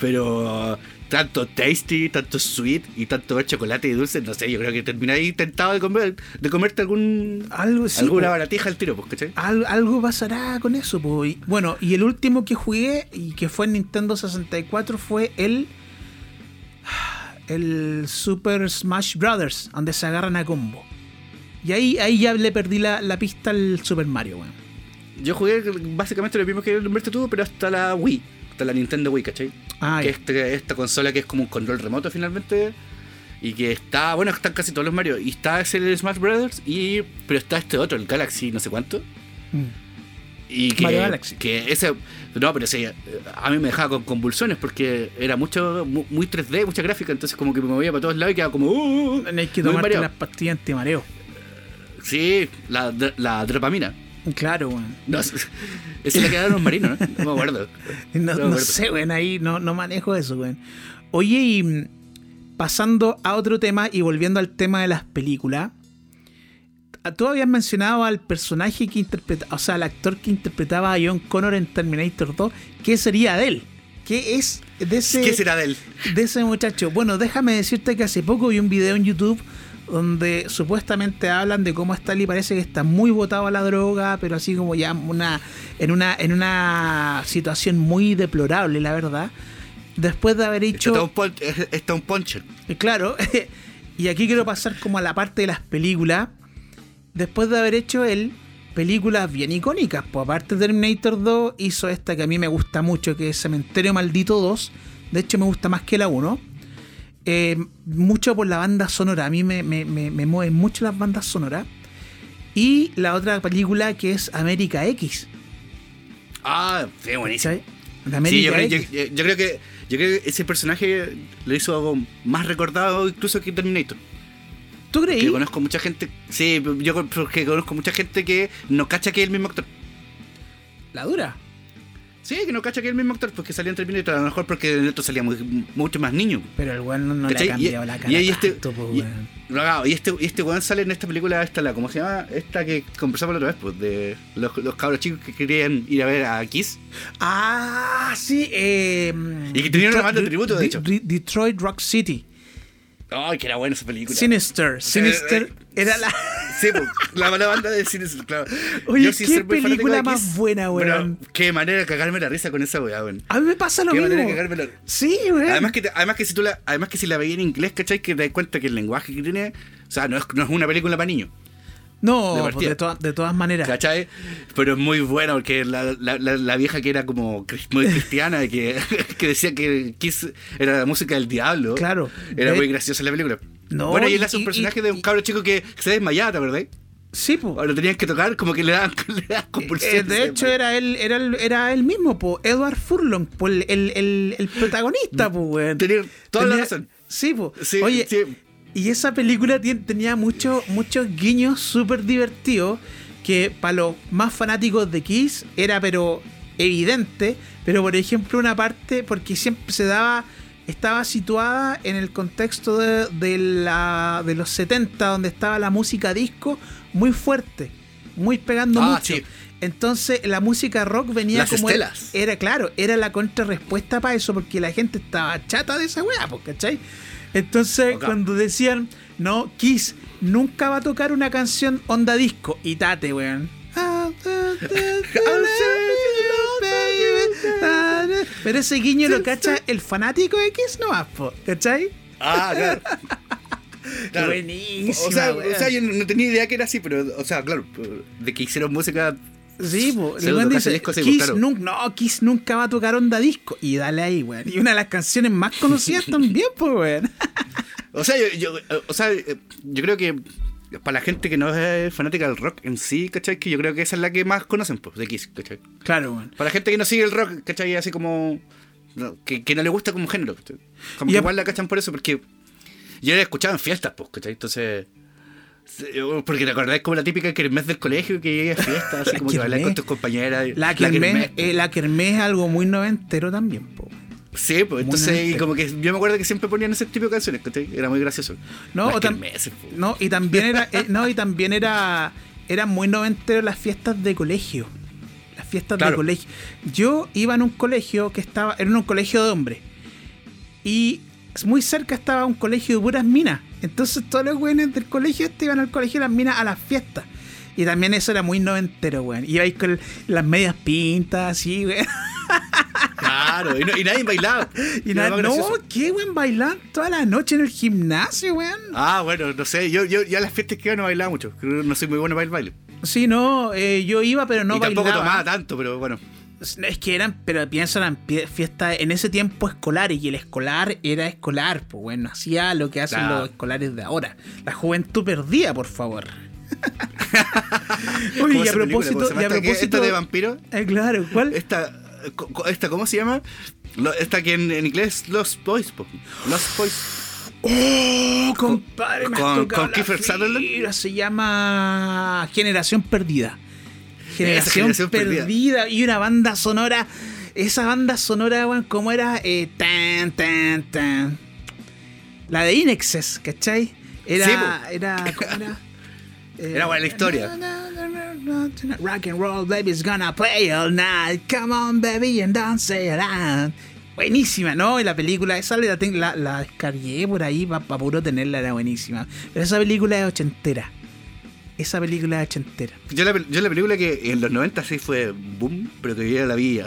B: Pero tanto tasty, tanto sweet y tanto ver chocolate y dulce, no sé, yo creo que termináis tentado de comer, de comerte algún
A: Algo sí,
B: alguna
A: po.
B: baratija al tiro, pues, ¿cachai?
A: Al- algo pasará con eso. Y, bueno, y el último que jugué y que fue en Nintendo 64 fue el. El Super Smash Brothers, donde se agarran a combo. Y ahí, ahí ya le perdí la, la pista al Super Mario, weón.
B: Yo jugué básicamente lo mismo que nombraste tú, pero hasta la Wii, hasta la Nintendo Wii, ¿cachai?
A: Ah,
B: que este- esta consola que es como un control remoto finalmente y que está bueno están casi todos los Mario y está ese el Smash Brothers y pero está este otro el Galaxy no sé cuánto
A: Mm.
B: Y que,
A: Mario Galaxy.
B: que ese. No, pero sí, a mí me dejaba con convulsiones porque era mucho mu- muy 3D, mucha gráfica, entonces como que me movía para todos lados y quedaba como. Uh, uh,
A: Tenéis que tomarte las pastillas antimareo.
B: Sí, la, la dopamina.
A: Claro, weón.
B: No, <laughs> esa es la que los marinos, ¿no? No me acuerdo. <laughs>
A: No,
B: me
A: no
B: acuerdo.
A: sé, weón, ahí no, no manejo eso, weón. Oye, y mm, pasando a otro tema y volviendo al tema de las películas, tú habías mencionado al personaje que interpreta, o sea, al actor que interpretaba a John Connor en Terminator 2, ¿qué sería de él? ¿Qué es de ese,
B: ¿Qué será de él?
A: de ese muchacho? Bueno, déjame decirte que hace poco vi un video en YouTube donde supuestamente hablan de cómo Stanley parece que está muy botado a la droga, pero así como ya una, en, una, en una situación muy deplorable, la verdad. Después de haber
B: Está
A: hecho...
B: un, pon- está un.
A: Eh, Claro, <laughs> y aquí quiero pasar como a la parte de las películas. Después de haber hecho él películas bien icónicas, pues aparte de Terminator 2 hizo esta que a mí me gusta mucho, que es Cementerio Maldito 2. De hecho me gusta más que la 1. Eh, mucho por la banda sonora, a mí me, me, me, me mueven mucho las bandas sonoras. Y la otra película que es América X.
B: Ah, sí, buenísimo. Sí, yo, creo- yo-
A: X.
B: yo- yo creo que yo creo que ese personaje lo hizo algo más recordado incluso que Terminator.
A: ¿Tú creí?
B: Que conozco mucha gente, sí, yo porque conozco mucha gente que no cacha que es el mismo actor.
A: La dura.
B: Sí, que no cacha que es el mismo actor, porque salía en Terminator, a lo mejor porque en esto salía muy- mucho más niño.
A: Pero el weón no, no le ha cambiado
B: y,
A: la cara
B: y este,
A: tanto, po,
B: y, no, no, y este y este weón sale en esta película esta la cómo se llama esta que conversamos la otra vez pues de los, los cabros chicos que querían ir a ver a Kiss
A: Ah, sí. Eh,
B: Y que tenían una banda de tributo, de hecho.
A: de- Detroit Rock City.
B: Ay que era buena esa película
A: Sinister. Sinister
B: eh,
A: era la.
B: Sí, la, la banda de Sinister, claro. <laughs>
A: Oye,
B: Yo
A: qué película más
B: Kiss,
A: buena, weón.
B: pero Qué manera de cagarme la risa con esa weá, weón.
A: A mí me pasa lo
B: Qué
A: mismo.
B: manera de cagarme la
A: Sí, weón.
B: Además que, además que si tú la, además que si la veías en inglés, ¿cachai? Que te das cuenta que el lenguaje que tiene, o sea, no es, no es una película para niños,
A: no,
B: de
A: pues de, todas- de todas maneras.
B: ¿cachai? Pero es muy bueno porque la, la, la, la vieja que era como muy <laughs> cristiana y que, que decía que Kiss era la música del diablo.
A: Claro.
B: Era
A: De-
B: muy graciosa la película.
A: No,
B: bueno, y él hace un personaje
A: y-
B: de un cabro chico que se desmayaba, ¿verdad?
A: Sí, pues.
B: Lo tenían que tocar, como que le daban, <laughs> le daban
A: Eh,
B: compulsiones.
A: de hecho, era él, era él, era él mismo, po, Edward Furlong, po, el, el, el, el protagonista, pues.
B: Tenía toda la
A: Tenía-
B: razón.
A: Sí, po.
B: Sí,
A: Oye,
B: sí.
A: Y esa película tenía mucho- muchos guiños súper divertidos que para los más fanáticos de Kiss era pero evidente, pero por ejemplo una parte, porque siempre se daba, estaba situada en el contexto de, de la, de los 70, donde estaba la música disco muy fuerte, muy pegando
B: Ah,
A: mucho.
B: sí.
A: Entonces la música rock venía
B: Las
A: como
B: estelas.
A: era claro, era la contrarrespuesta para eso, porque la gente estaba chata de esa weá, pues, ¿cachai? Entonces, cuando decían, no, Kiss nunca va a tocar una canción onda disco, y tate, weón. Pero ese guiño lo cacha el fanático de Kiss no po, ¿cachai?
B: Ah, claro. <laughs> Claro.
A: Buenísima,
B: O sea, o sea, yo no tenía idea que era así, pero, o sea, claro, de que hicieron música.
A: Sí,
B: tocaste
A: dice, Kiss
B: pues, claro.
A: nun- no, Kiss nunca va a tocar onda disco. Y dale ahí, weón. Y una de las canciones más conocidas <laughs> también, pues, weón.
B: O sea, yo, yo- o sea, eh, yo creo que para la gente que no es fanática del rock en sí, ¿cachai? Que yo creo que esa es la que más conocen, pues, de Kiss, ¿cachai?
A: Claro, weón.
B: Para la gente que no sigue el rock, ¿cachai? Así como. no, que, que no le gusta como género, ¿cachai? Como
A: Y
B: que
A: a-
B: igual la cachan por eso, porque yo la he escuchado en fiestas, pues, ¿cachai? Entonces. Eh, Porque te acordás como la típica kermés del colegio que llega a fiestas, así como que bailas
A: kermés.
B: con tus compañeras.
A: La kermés,
B: kermés,
A: eh, la kermés es algo muy noventero también, po.
B: Sí, pues entonces, y
A: noventero.
B: como que yo me acuerdo que siempre ponían ese tipo de canciones, ¿cachai? Era muy gracioso.
A: No, o
B: kermeses,
A: no, y también era, eh, no, y también era, eran muy noventeros las fiestas de colegio. Las fiestas de
B: Claro.
A: colegio. Yo iba en un colegio que estaba, era un colegio de hombres. Y muy cerca estaba un colegio de puras minas. Entonces todos los güeyes del colegio este iban al colegio de las minas a las fiestas. Y también eso era muy noventero, weón. Ibais con las medias pintas, así, weón.
B: Claro, y, no- y nadie bailaba. <laughs>
A: Y no, qué buen bailar toda la noche en el gimnasio, weón.
B: Ah, bueno, no sé, yo, yo ya las fiestas que iba no bailaba mucho. Creo que No soy muy bueno para el baile.
A: Sí, no, eh, yo iba, pero no
B: y tampoco
A: bailaba.
B: tomaba tanto, pero bueno.
A: Es que eran, pero piensa, eran fiestas en ese tiempo escolares y el escolar era escolar, pues bueno, hacía lo que hacen los escolares de ahora. La juventud perdía, por favor. <laughs> Oye,
B: ¿Cómo
A: y a propósito,
B: ¿Cómo se llama
A: y a
B: esta que-
A: propósito
B: esta de vampiro?
A: Eh, claro, ¿cuál?
B: Esta, esta, ¿cómo se llama? Esta que en, en inglés Lost Boys. po. Lost Boys.
A: Oh, compadre, me
B: con- con
A: la
B: Kiefer Sutherland.
A: Se llama Generación Perdida. Generación,
B: Generación
A: perdida.
B: Perdida.
A: Y una banda sonora. Esa banda sonora, weón, ¿cómo era? Eh, tan, tan, tan. La de Inexes, ¿cachai? Era.
B: Sí,
A: era ¿Cómo era? <laughs> Eh,
B: Era buena la historia.
A: Rock and roll, baby's gonna play all night. Come on, baby, and dance it out. Buenísima, ¿no? Y la película, esa la, la, la descargué por ahí para puro tenerla, era buenísima. Pero esa película es ochentera. Esa película ochentera.
B: Yo la, yo la película que en los 90 sí fue boom, pero que yo la vi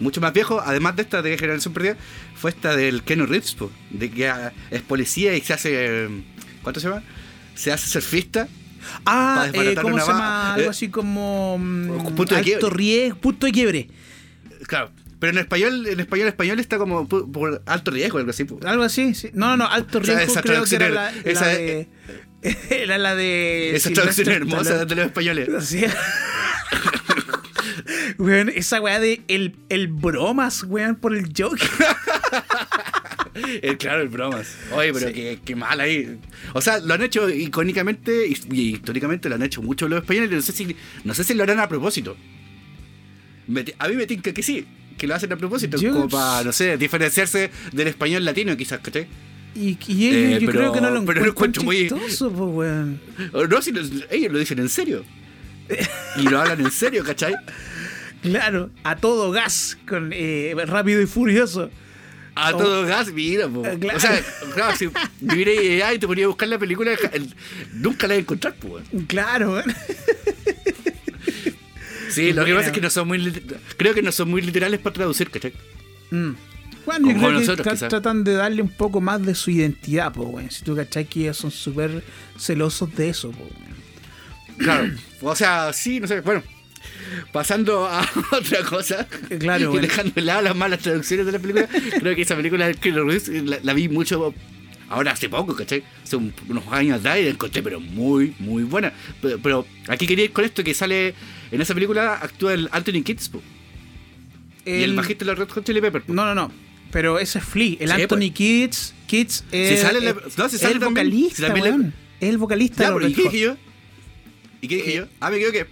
B: mucho más viejo, además de esta de Generación Perdida, fue esta del Keanu Reeves, po, de que ah, es policía y se hace. ¿Cuánto se llama? Se hace surfista.
A: Ah, eh, ¿cómo se llama? Algo así como. mm,
B: punto de
A: alto
B: quiebre.
A: riesgo, punto de quiebre.
B: Claro. Pero en español, en español, español está como por, por alto riesgo, algo así.
A: Algo así, sí. No, no, no, alto
B: O sea,
A: riesgo
B: esa
A: creo que era la,
B: era-
A: la
B: esa
A: de. <laughs> Era la de.
B: Esa traducción hermosa de los españoles. <laughs>
A: Sí. Weón, esa weá de el, el bromas, weón, por el joke. <laughs>
B: Claro, el bromas. Oye, pero qué, qué mal ahí. O sea, lo han hecho icónicamente y, históricamente lo han hecho mucho los españoles. No sé si, no sé si lo harán a propósito. Me a mí me tinca que sí, que lo hacen a propósito,
A: Yo-
B: como para, no sé, diferenciarse del español latino, quizás, ¿cachai?
A: Y, y ellos,
B: Eh,
A: yo
B: pero-
A: creo que no lo
B: pero lo
A: encuentran
B: encuentro muy-
A: chistoso, po, weón.
B: O No, si lo- ellos lo dicen en serio. <laughs> Y lo hablan en serio, ¿cachai?
A: Claro, a todo gas, con eh, rápido y furioso.
B: A
A: Oh.
B: todo gas, mira, po.
A: Eh, claro.
B: O sea, claro, si viviera allá y te ponía a buscar la película, el- nunca la vas a encontrar, po.
A: Claro, weón.
B: Sí, lo que pasa es que no son muy creo que no son muy literales para traducir, ¿cachai?
A: Mm. Bueno, yo
B: Como
A: creo que
B: nosotros,
A: tra-
B: quizás.
A: tratan de darle un poco más de su identidad, po, weón. Si tú cachai que ellos son súper celosos de eso, po.
B: Claro. O sea, sí, no sé, bueno. Pasando a <laughs> otra cosa,
A: Eh, claro,
B: y
A: bueno.
B: dejando de lado las malas traducciones de la película, creo que esa película Reeves la, la vi mucho ahora hace poco, ¿cachai? Hace un- unos años atrás y la encontré, pero muy, muy buena. Pero, pero aquí quería ir con esto que sale en esa película actúa el Anthony Kids po, y el bajista de los Red Hot Chili Peppers. po.
A: No, no, no. Pero ese es Flea. El
B: Sí,
A: Anthony
B: pues.
A: Kids, Kids es,
B: sale la-
A: es-
B: no, si
A: el vocalista,
B: si también
A: weón. Es el vocalista
B: Ya,
A: de
B: pero ¿y qué dije yo? ¿Y qué dije
A: Eh,
B: yo? Ah, me equivoqué.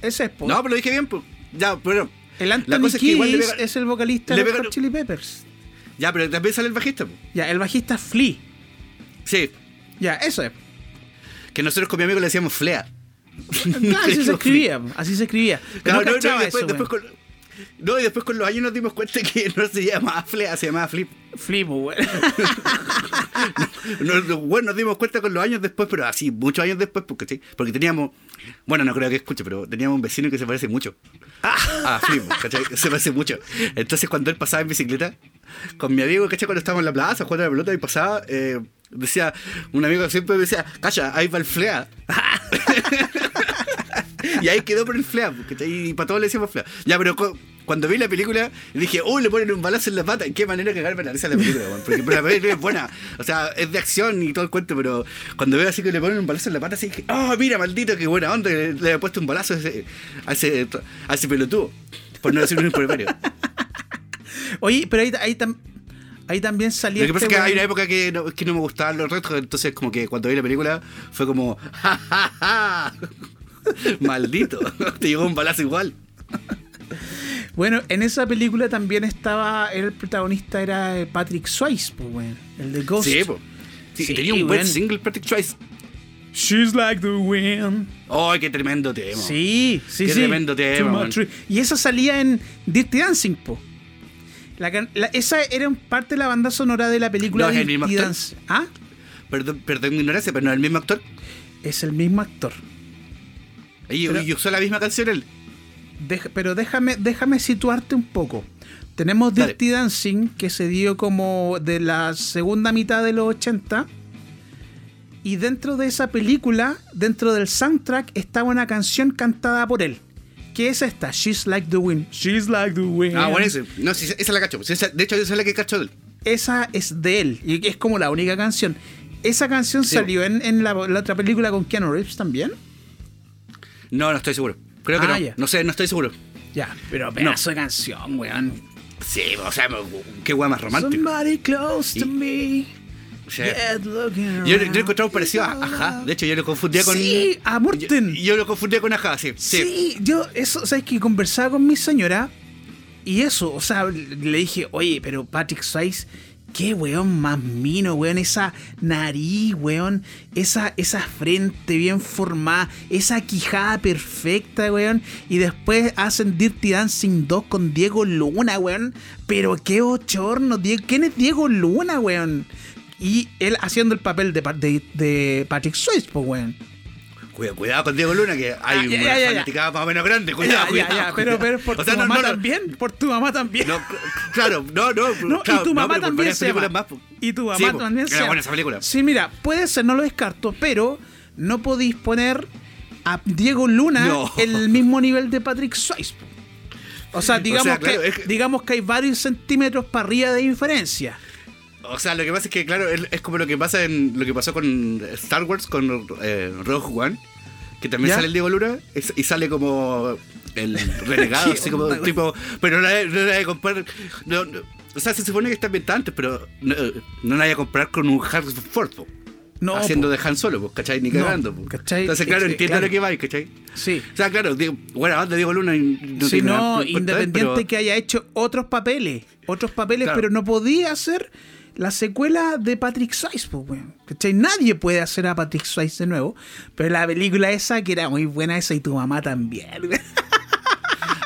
A: Ese es, po.
B: No, pero lo dije bien, pues. Ya, pero.
A: el
B: la
A: Anthony
B: cosa es que
A: Kids
B: pega-
A: es el vocalista de los
B: pega-
A: Hot Chili Peppers.
B: Ya, pero también sale el bajista, pues.
A: Ya, el bajista es Flea.
B: Sí,
A: Ya, eso es.
B: que nosotros con mi amigo le decíamos Flea.
A: Claro, así se escribía, así se escribía. Pero
B: Claro,
A: no
B: no, no, después,
A: eso,
B: después con, no, y después con los años nos dimos cuenta que no se llamaba Flea, se llamaba Flip.
A: Flipo, weón. <laughs>
B: Nos, bueno, nos dimos cuenta con los años después, pero así, muchos años después, porque, ¿sí? porque teníamos, bueno, no creo que escuche, pero teníamos un vecino que se parece mucho a Flip, ¿cachai? Se parece mucho. Entonces, cuando él pasaba en bicicleta, con mi amigo, ¿cachai? Cuando estábamos en la plaza jugando a la pelota y pasaba, eh, decía, un amigo siempre me decía, calla, ahí va el Flea. <laughs> y ahí quedó por el Flea, ¿cachai? Y para todos le decíamos Flea. Ya, pero cu- cuando vi la película, dije, uy, le ponen un balazo en la pata. Qué manera de cagarme la risa la película, weón. Porque pero la película es buena. O sea, es de acción y todo el cuento, pero cuando veo así que le ponen un balazo en la pata, así dije, oh, mira, maldito, qué buena onda. Le, le he puesto un balazo a ese, a ese, a ese pelotudo. Por no decir un improperio.
A: Oye, pero ahí, ahí, tam- ahí también salía.
B: Lo que pasa es
A: este
B: que hay una época que no, que no me gustaban los retos, entonces como que cuando vi la película fue como, ja, ja, ja. <laughs> Maldito, <laughs> te llegó un balazo igual.
A: Bueno, en esa película también estaba. El protagonista era eh, Patrick Swayze, pues, weón. El de Ghost.
B: Sí, tenía un buen single, Patrick Choice.
A: She's like the wind.
B: ¡Oh, qué tremendo tema!
A: Sí, sí,
B: Qué
A: sí.
B: tremendo tema.
A: Y esa salía en Dirty Dancing, po. La can- la- esa era parte de la banda sonora de la película
B: ¿No es el
A: Dirty
B: mismo actor?
A: Dancing. ¿Ah?
B: Perdón, perdón mi ignorancia, pero no es el mismo actor.
A: Es el mismo actor.
B: Y,
A: Pero-
B: y usó la misma canción él.
A: Deja- pero déjame, déjame situarte un poco. Tenemos
B: Dale.
A: Dirty Dancing, que se dio como de la segunda mitad de los 80. Y dentro de esa película, dentro del soundtrack, estaba una canción cantada por él. Que es esta, She's Like the Wind. She's Like the Wind.
B: Ah, bueno, ese. No, sí, esa la cacho. Esa- de hecho, esa es la que cacho de él.
A: Esa es de él. Y es como la única canción. Esa canción
B: Sí.
A: salió en, en la, la otra película con Keanu Reeves también.
B: No, no estoy seguro. Creo que
A: Ah,
B: no.
A: ya.
B: No sé, no estoy seguro.
A: Ya, pero pedazo de canción, weón.
B: Sí, o sea, qué weá más romántico.
A: Somebody close to me.
B: Yo, yo lo encontraba parecido a Ajá. De hecho, yo lo confundía con.
A: Sí, a Morten.
B: Yo, yo lo confundía con Ajá, sí. Sí.
A: Sí, yo, eso, ¿sabes que Conversaba con mi señora y eso, o sea, le dije, oye, pero Patrick Swayze, qué weón más mino, weón, esa nariz, weón, esa, esa frente bien formada, esa quijada perfecta, weón, y después hacen Dirty Dancing 2 con Diego Luna, weón, pero qué ochorno, ¿quién es Diego Luna, weón? Y él haciendo el papel de, pa- de, de Patrick Swayze, pues, weón.
B: Cuidado, cuidado con Diego Luna, que hay
A: Ah, ya,
B: una
A: ya, ya, ya.
B: fanaticada más o menos grande. Cuidado, cuidado.
A: pero, pero por
B: O
A: tu
B: sea, no,
A: mamá
B: no,
A: también, por tu mamá también.
B: No, claro, no, no. Claro,
A: y tu mamá también se
B: más, po.
A: Y tu mamá
B: Sí, po,
A: también se
B: buena esa película.
A: Sí, mira, puede ser, no lo descarto, pero no podéis poner a Diego Luna en el mismo nivel de Patrick Swayze. O sea, digamos,
B: sea, claro,
A: que,
B: es que-
A: digamos que hay varios centímetros para arriba de diferencia.
B: O sea, lo que pasa es que, claro, es, es como lo que pasa en lo que pasó con Star Wars, con eh, Rogue One, que también
A: ¿Ya?
B: sale el Diego Luna y sale como el <laughs> renegado,
A: ¿Qué
B: así como tipo. Pero no la no la que comprar. no, no, o sea, se supone que está ambientada antes, pero no, no la hay que comprar con un Harrison Ford,
A: No,
B: haciendo
A: po.
B: de Han Solo, pues, ¿cachai? Ni
A: No,
B: cagando, po.
A: ¿cachai?
B: Entonces, claro,
A: Es
B: entiendo
A: claro.
B: lo que va, ¿cachai?
A: Sí.
B: O sea, claro, digo, bueno, onda Diego Luna. No nada
A: no, independiente
B: pero-
A: que haya hecho otros papeles, otros papeles,
B: Claro.
A: pero no podía hacer la secuela de Patrick Swayze, pues, weón. ¿Cachai? Nadie puede hacer a Patrick Swayze de nuevo, pero la película esa, que era muy buena esa, y tu mamá también, <laughs> weón.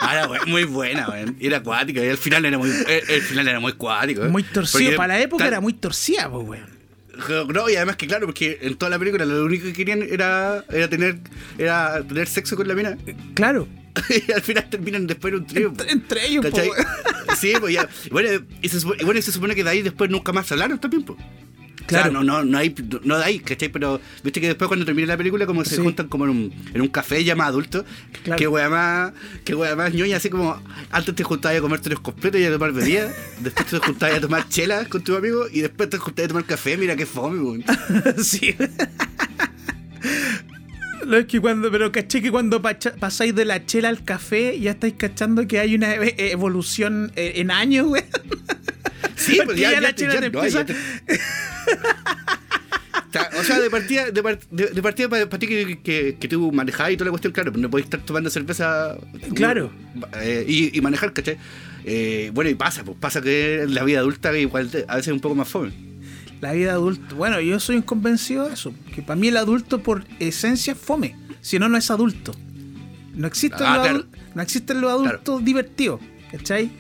B: Ah, era bu- muy buena, weón. Era acuática. Y el final era muy, el, el final era muy acuático.
A: Muy torcido, para la época era muy torcida, pues, weón.
B: No, y además que claro, porque en toda la película lo único que querían era, era tener era tener sexo con la mina.
A: Claro. <laughs>
B: y al final terminan después en un trío.
A: Entre, entre ellos. <laughs>
B: Sí, pues ya. Y Bueno, y se, supone, y bueno, y se supone que de ahí después nunca más hablaron también, pues.
A: Claro.
B: O sea, no, no, no hay, no ahí, ¿cachai? Pero viste que después cuando termina la película como que se
A: Sí.
B: juntan como en un, en un café ya más adulto.
A: Claro.
B: Que wea más, que wea más ñoña, así como antes te juntabas a comerte los completos y a tomar bebidas, <laughs> después te juntabas a tomar chelas con tus amigos y después te juntabas a tomar café, mira qué fome, weón. <laughs>
A: sí. <laughs> Lo es que cuando, pero caché que cuando pacha- pasáis de la chela al café, ya estáis cachando que hay una e- evolución eh, en años, weón.
B: Sí, pues
A: Porque
B: ya,
A: ya
B: ya
A: la
B: ya-
A: te empieza-
B: O sea, de partida, de, de- de partida para, ti que, que, que tú manejabas y toda la cuestión, claro, pues no podés estar tomando cerveza
A: Claro.
B: eh, y, y manejar, ¿cachai? Eh, bueno, y pasa, pues pasa que la vida adulta igual a veces es un poco más fome.
A: La vida adulta. Bueno, yo soy un convencido de eso. Que para mí el adulto por esencia es fome. Si no, no es adulto. No existen
B: Ah,
A: los,
B: claro.
A: no existen los adultos divertidos. ¿Cachai?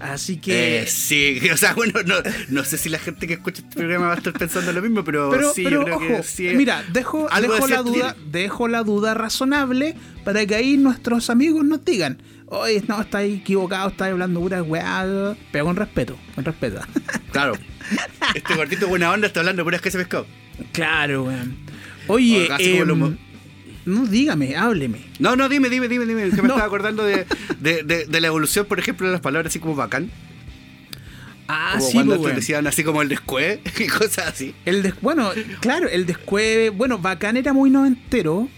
A: Así que.
B: Eh, sí, <laughs> o sea, bueno, no, no sé si la gente que escucha este programa va a estar pensando lo mismo, pero,
A: pero,
B: sí,
A: pero
B: yo creo
A: ojo,
B: que sí.
A: mira, dejo, dejo la duda,
B: tiene.
A: dejo la duda razonable para que ahí nuestros amigos nos digan, oye, no, estáis equivocado, estáis hablando pura weá, pero con respeto, con respeto. <laughs>
B: Claro. Este gordito buena onda está hablando puras que ese pescado.
A: claro, weón. Oye,
B: O como
A: no dígame, hábleme.
B: No, no, dime, dime, dime, dime. Que me <laughs>
A: No.
B: estaba acordando de, de, de, de la evolución, por ejemplo, de las palabras así como bacán.
A: Ah,
B: como
A: sí,
B: cuando
A: pues,
B: decían así como el descue <laughs> y cosas así.
A: El des- bueno, claro, el descueve. Bueno, Bacán era muy noventero.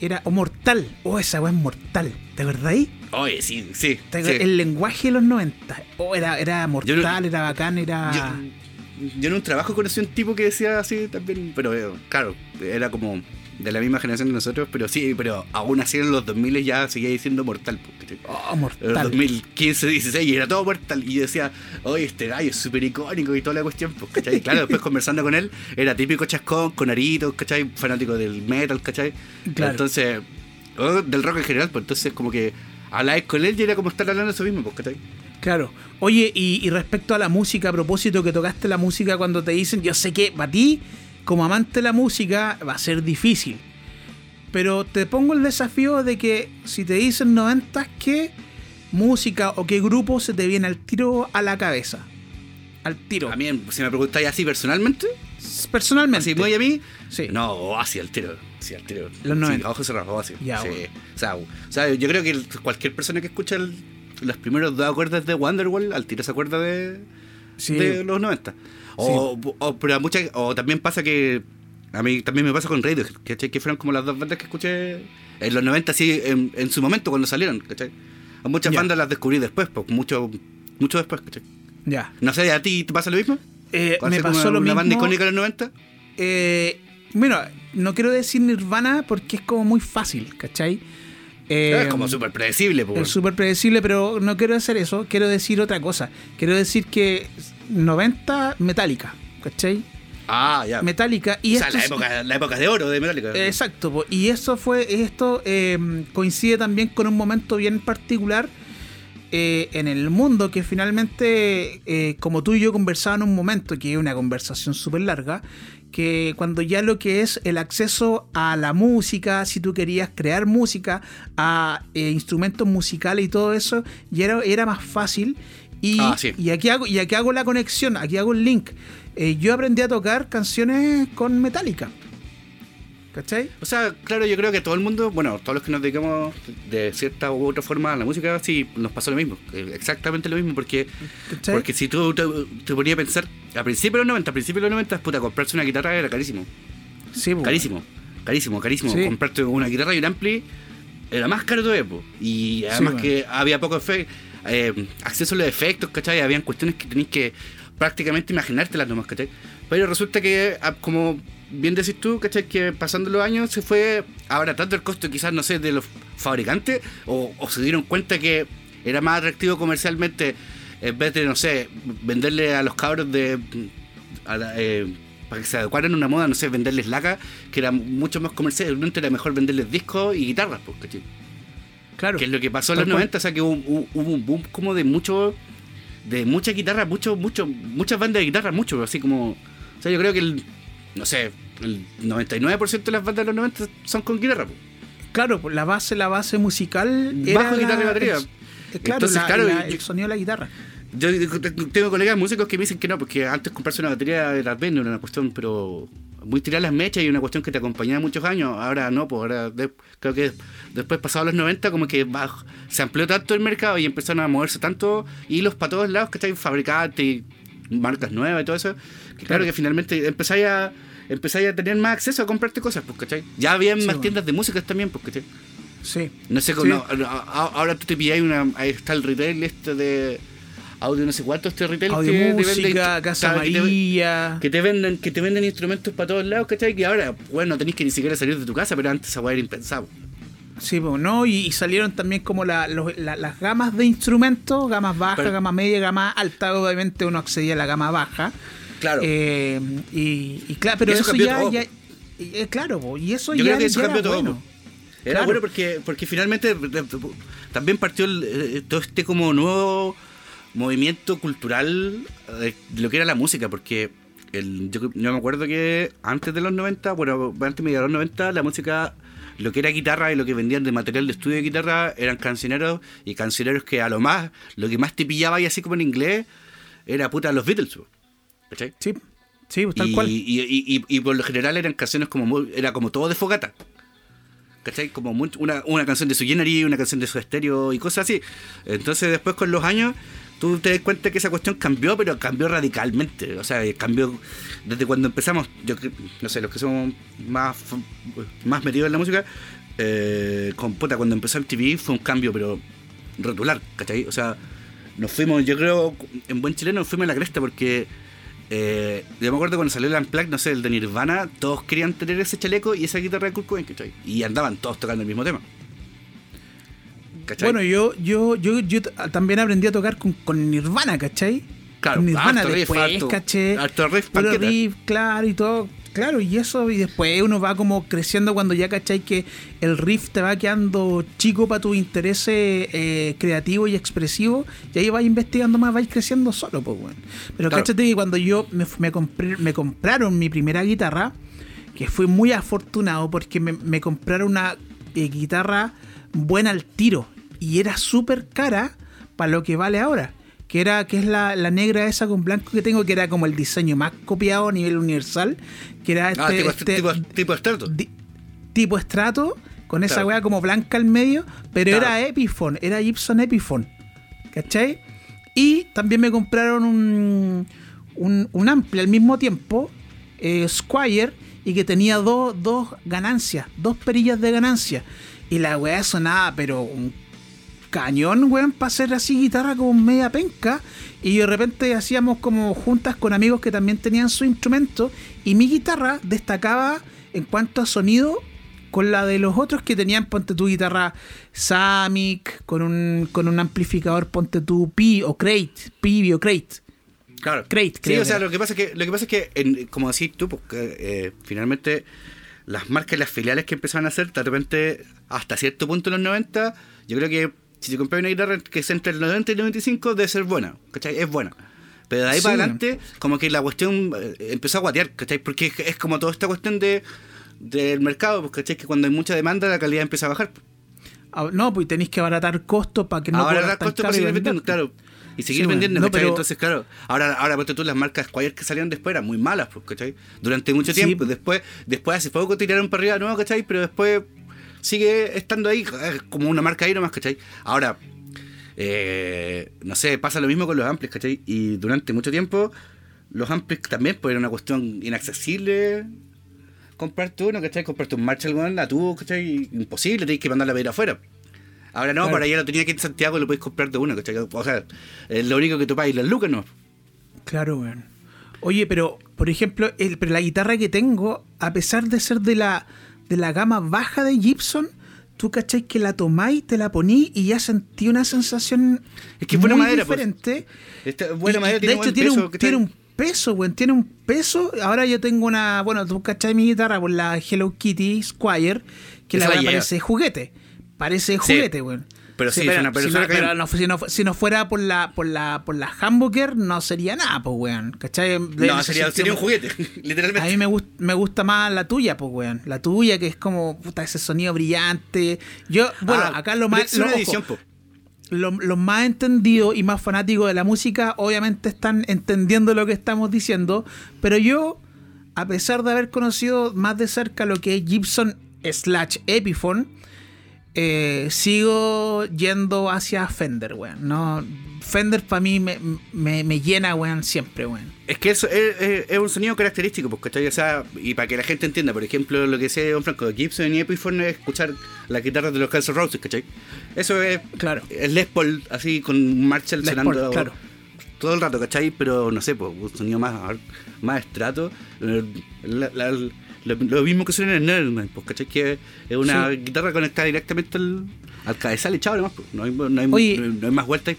A: Era. O mortal. Oh, esa weá es mortal. ¿Te acordáis?
B: Oye, sí, sí.
A: ¿Te
B: sí.
A: acor- El lenguaje de los 90. Oh, era, era mortal,
B: no-
A: era bacán, era.
B: Yo, yo en un trabajo conocí un tipo que decía así también, pero eh, claro, era como de la misma generación de nosotros, pero sí, pero aún así en los 2000 ya seguía diciendo mortal.
A: Oh,
B: En los
A: mortal.
B: 2015, 16 y era todo mortal. Y yo decía, oye, este gallo es súper icónico y toda la cuestión. Pues, ¿cachai? Y claro, <laughs> después conversando con él, era típico chascón, con aritos, ¿cachai? Fanático del metal, ¿cachai?
A: Claro.
B: Entonces, o del rock en general, pues entonces como que hablabas con él y era como estar hablando de eso mismo, pues, ¿cachai?
A: Claro. Oye, y, y respecto a la música, a propósito que tocaste la música cuando te dicen, yo sé que para ti, como amante de la música, va a ser difícil. Pero te pongo el desafío de que si te dicen 90, ¿qué música o qué grupo se te viene al tiro a la cabeza? Al tiro.
B: A mí, si me preguntáis así personalmente,
A: Personalmente.
B: así muy a mí,
A: Sí.
B: no, Oasis al tiro. Sí, al tiro.
A: Los
B: sí,
A: 90.
B: a ojos cerrados, Oasis.
A: Ya,
B: sí.
A: bueno.
B: o, sea, o sea, yo creo que cualquier persona que escucha el- los primeros dos acordes de Wonderwall, al tiro se acuerda de,
A: Sí.
B: de los 90. O, o, pero a muchas, o también pasa que A mí también me pasa con Radio, ¿cachai? Que fueron como las dos bandas que escuché en los 90, así, en, en su momento cuando salieron, ¿cachai? A muchas bandas las descubrí después, pues, mucho, mucho después, ¿cachai?
A: Ya.
B: No sé, ¿a ti te pasa lo mismo?
A: Eh,
B: ¿Cuál
A: me pasó lo
B: una
A: mismo.
B: banda icónica de los 90?
A: Eh, bueno, no quiero decir Nirvana porque es como muy fácil, ¿cachai? Eh,
B: es como súper predecible, pues.
A: Es súper predecible, pero no quiero hacer eso. Quiero decir otra cosa. Quiero decir que 90 Metallica, ¿cachai?
B: Ah, ya.
A: Metallica y
B: o sea, la época, la época de oro de Metallica.
A: Exacto, y eso fue, esto eh, coincide también con un momento bien particular eh, en el mundo que finalmente, eh, como tú y yo conversábamos en un momento, que es una conversación súper larga, que cuando ya lo que es el acceso a la música, si tú querías crear música, a eh, instrumentos musicales y todo eso, ya era, era más fácil. Y,
B: Ah, sí.
A: y aquí hago, y aquí hago la conexión, aquí hago el link. Eh, yo aprendí a tocar canciones con Metallica. ¿Cachai?
B: O sea, claro, yo creo que todo el mundo, bueno, todos los que nos dedicamos de cierta u otra forma a la música, sí, nos pasó lo mismo. eh, Exactamente lo mismo, porque
A: ¿Cachai?
B: porque si tú te, te ponías a pensar, a principios de los 90, a principios de los 90, puta, comprarse una guitarra era carísimo.
A: Sí, po.
B: Carísimo, carísimo, carísimo.
A: Sí.
B: Comprarte una guitarra y un ampli era más caro todavía, po. Y además
A: bueno.
B: que había poco efe- eh, acceso a los efectos, ¿cachai? Habían cuestiones que tenías que prácticamente imaginártelas nomás, ¿cachai? Pero resulta que, ah, como bien decís tú, ¿cachai? Que pasando los años se fue abaratando el costo quizás, no sé, de los fabricantes o, o se dieron cuenta que era más atractivo comercialmente en vez de, no sé, venderle a los cabros de... a la- eh, para que se adecuaran a una moda, no sé, venderles laca, que era mucho más comercial, era mejor venderles discos y guitarras, pues, ¿cachai?
A: Claro.
B: Que es lo que pasó en los
A: cual.
B: 90, o sea que hubo, hubo- hubo un boom como de mucho, de muchas guitarras, mucho, mucho, muchas bandas de guitarra, mucho, así como, o sea, yo creo que el, no sé, el 99% de las bandas de los 90 son con guitarra, pues.
A: Claro, la base, la base musical era
B: Bajo,
A: la-
B: guitarra y batería.
A: es- es claro,
B: Entonces,
A: la-
B: claro,
A: la-
B: yo-
A: el sonido de la guitarra.
B: Yo tengo colegas músicos que me dicen que no, porque antes comprarse una batería era vende era una cuestión, pero muy tirar las mechas y una cuestión que te acompañaba muchos años. Ahora no, pues ahora de- creo que después, pasados los 90, como que baj- se amplió tanto el mercado y empezaron a moverse tanto hilos para todos lados, que están fabricantes y marcas nuevas y todo eso. Que claro, que finalmente empezáis a, empezáis a tener más acceso a comprarte cosas, pues, ¿cachai? Ya habían
A: Sí,
B: más
A: bueno.
B: tiendas de música también, pues, ¿cachai?
A: Sí.
B: No sé,
A: Sí.
B: no, ahora tú te pilláis una. Ahí está el retail este de audio, no sé cuánto, este retail
A: Audio
B: que te
A: música,
B: instru-
A: Casa
B: te-
A: María.
B: Que te, venden, que te venden instrumentos para todos lados, ¿cachai? Que ahora, bueno, no tenéis que ni siquiera salir de tu casa, pero antes esa weá era impensable.
A: Sí, pues, ¿no? Y, y salieron también como la- los- la- las gamas de instrumentos, gamas bajas,
B: Pero-
A: gama media, gama alta. Obviamente uno accedía a la gama baja.
B: Claro.
A: Eh, y, y claro, pero
B: Y eso
A: ya, ya- eh, claro, po, y eso
B: Yo
A: ya,
B: creo que eso
A: ya
B: cambió
A: era
B: todo.
A: bueno.
B: Era
A: Claro.
B: bueno porque, porque finalmente también partió el, eh, todo este como nuevo movimiento cultural de lo que era la música, porque el, yo, yo me acuerdo que antes de los 90, bueno, antes de los 90, la música, lo que era guitarra y lo que vendían de material de estudio de guitarra eran cancioneros y cancioneros que a lo más, lo que más te pillaba y así como en inglés, era puta los Beatles. ¿cachai?
A: Sí, sí, pues, tal
B: y,
A: cual.
B: Y, y- y- y por lo general eran canciones como muy- era como todo de fogata. ¿Cachai? Como muy- una, una canción de su Genery, una canción de su estéreo y cosas así. Entonces después con los años tú te das cuenta que esa cuestión cambió, pero cambió radicalmente. O sea, cambió desde cuando empezamos, yo no sé, los que somos más, más metidos en la música, eh, con puta, cuando empezó MTV fue un cambio, pero rotular, ¿cachai? O sea, nos fuimos, yo creo, en buen chileno nos fuimos a la cresta porque eh, yo me acuerdo cuando salió el Unplugged, no sé, el de Nirvana, todos querían tener ese chaleco y esa guitarra de Kurt Cobain, ¿cachai? Y andaban todos tocando el mismo tema. ¿Cachai?
A: Bueno, yo, yo, yo, yo también aprendí a tocar con, con Nirvana, ¿cachai?
B: Claro,
A: con Nirvana
B: harto riff,
A: después,
B: harto-
A: caché.
B: harto riff,
A: riff, claro, y todo. Claro, y eso, y después uno va como creciendo cuando ya cachai que el riff te va quedando chico para tus intereses eh, creativos y expresivos, y ahí vas investigando más, vais creciendo solo, pues, bueno. Pero
B: Claro.
A: cáchate que cuando yo me, me, compré, me compraron mi primera guitarra, que fui muy afortunado porque me, me compraron una eh, guitarra buena al tiro y era súper cara para lo que vale ahora. Que era que es la, la negra esa con blanco que tengo, que era como el diseño más copiado a nivel universal, que era este,
B: ah, tipo,
A: este
B: tipo, tipo estrato.
A: di- tipo estrato, con esa weá como blanca al medio, pero
B: Claro.
A: era Epiphone, era Gibson Epiphone. ¿Cachai? Y también me compraron un, un, un ampli al mismo tiempo, eh, Squire, y que tenía dos, dos ganancias, dos perillas de ganancia. Y la weá sonaba, pero un cañón, weón, para hacer así guitarra como media penca. Y de repente hacíamos como juntas con amigos que también tenían su instrumento. Y mi guitarra destacaba en cuanto a sonido con la de los otros que tenían, ponte tu guitarra Samic, con un, con un amplificador, ponte tu Pi o Crate, Pi o Crate.
B: Claro.
A: Crate,
B: Sí,
A: creo
B: o sea, lo que pasa es que, lo que, pasa es que en- como decís tú, porque eh, finalmente las marcas y las filiales que empezaron a hacer, de repente, hasta cierto punto en los 90, yo creo que si te compras una guitarra que es entre el 90 y el 95, debe ser buena, ¿cachai? Es buena. Pero de ahí
A: Sí.
B: para adelante, como que la cuestión eh, empezó a guatear, ¿cachai? Porque es, es como toda esta cuestión de del mercado, pues, ¿cachai? Que cuando hay mucha demanda, la calidad empieza a bajar.
A: Ah, No, pues tenéis que abaratar costos para que no
B: ahora
A: cobrar
B: da
A: tan
B: costo
A: caro
B: para seguir vendiendo, claro. Y seguir
A: Sí,
B: vendiendo,
A: No,
B: Entonces, claro, ahora, ahora ponte tú las marcas Squire que salieron después eran muy malas, pues, ¿cachai? Durante mucho
A: Sí.
B: tiempo. Después, después hace poco tiraron para arriba de nuevo, ¿cachai? Pero después sigue estando ahí eh, como una marca ahí nomás, ¿cachai? Ahora, eh, no sé, pasa lo mismo con los amplis, ¿cachai? Y durante mucho tiempo los amplis también, pues era una cuestión inaccesible comprarte uno, ¿cachai? Comprarte un Marshall, weón, tuvo, ¿cachai? Imposible, tenés que mandarla a pedir afuera. Ahora no,
A: Claro.
B: para allá lo tenía que ir en Santiago y lo podéis comprar de uno, ¿cachai? O sea, es lo único que tú pagas las lucas, ¿no?
A: Claro, weón. Oye, pero, por ejemplo, el, pero la guitarra que tengo, a pesar de ser de la, de la gama baja de Gibson, tú cachai que la tomáis, te la poní y ya sentí una sensación
B: Es que es buena
A: muy
B: madera, pues.
A: diferente.
B: Esta buena madera
A: y
B: tiene
A: de hecho,
B: buen
A: tiene,
B: peso,
A: un, tiene un peso, weón. Tiene un peso. Ahora yo tengo una. Bueno, tú cachai mi guitarra por la Hello Kitty Squire, que
B: Esa
A: la
B: la
A: weá
B: lleva.
A: Parece juguete.
B: Sí.
A: weón.
B: Pero sí, es una- pero
A: si,
B: es
A: no,
B: una
A: pero
B: cañón.
A: no fu- si no fu- si no fuera por la, por la, por la hamburger, no sería nada, pues, weón. ¿Cachai? De-
B: No, sería, sería un juguete, <laughs>
A: A
B: literalmente.
A: mí me, gust- me gusta más la tuya, pues, weón. La tuya, que es como, puta, ese sonido brillante. Yo, bueno,
B: Ah,
A: acá lo más.
B: es una
A: lo- ojo,
B: edición, po.
A: lo- los más entendidos y más fanáticos de la música obviamente están entendiendo lo que estamos diciendo, pero yo, a pesar de haber conocido más de cerca lo que es Gibson slash Epiphone, eh, sigo yendo hacia Fender, weón. No, Fender para mí me, me- me llena, weón, siempre, weón.
B: Es que eso es, es- es un sonido característico, pues, ¿cachai? O sea, y para que la gente entienda, por ejemplo, lo que decía Don Franco, Gibson y Epiphone es escuchar las guitarras de los Guns N' Roses, ¿cachai? Eso es
A: Claro.
B: el Les Paul, así con Marshall
A: Les
B: sonando
A: Paul, claro.
B: todo el rato, ¿cachai? Pero no sé, pues, un sonido más, más estrato. la- la- lo, lo mismo que suena en el Nerdman, pues, ¿cachai? Que es una
A: Sí.
B: guitarra conectada directamente al, al cabezal echado nomás, pues. No hay, no hay,
A: Oye.
B: no hay- no hay más vuelta ahí.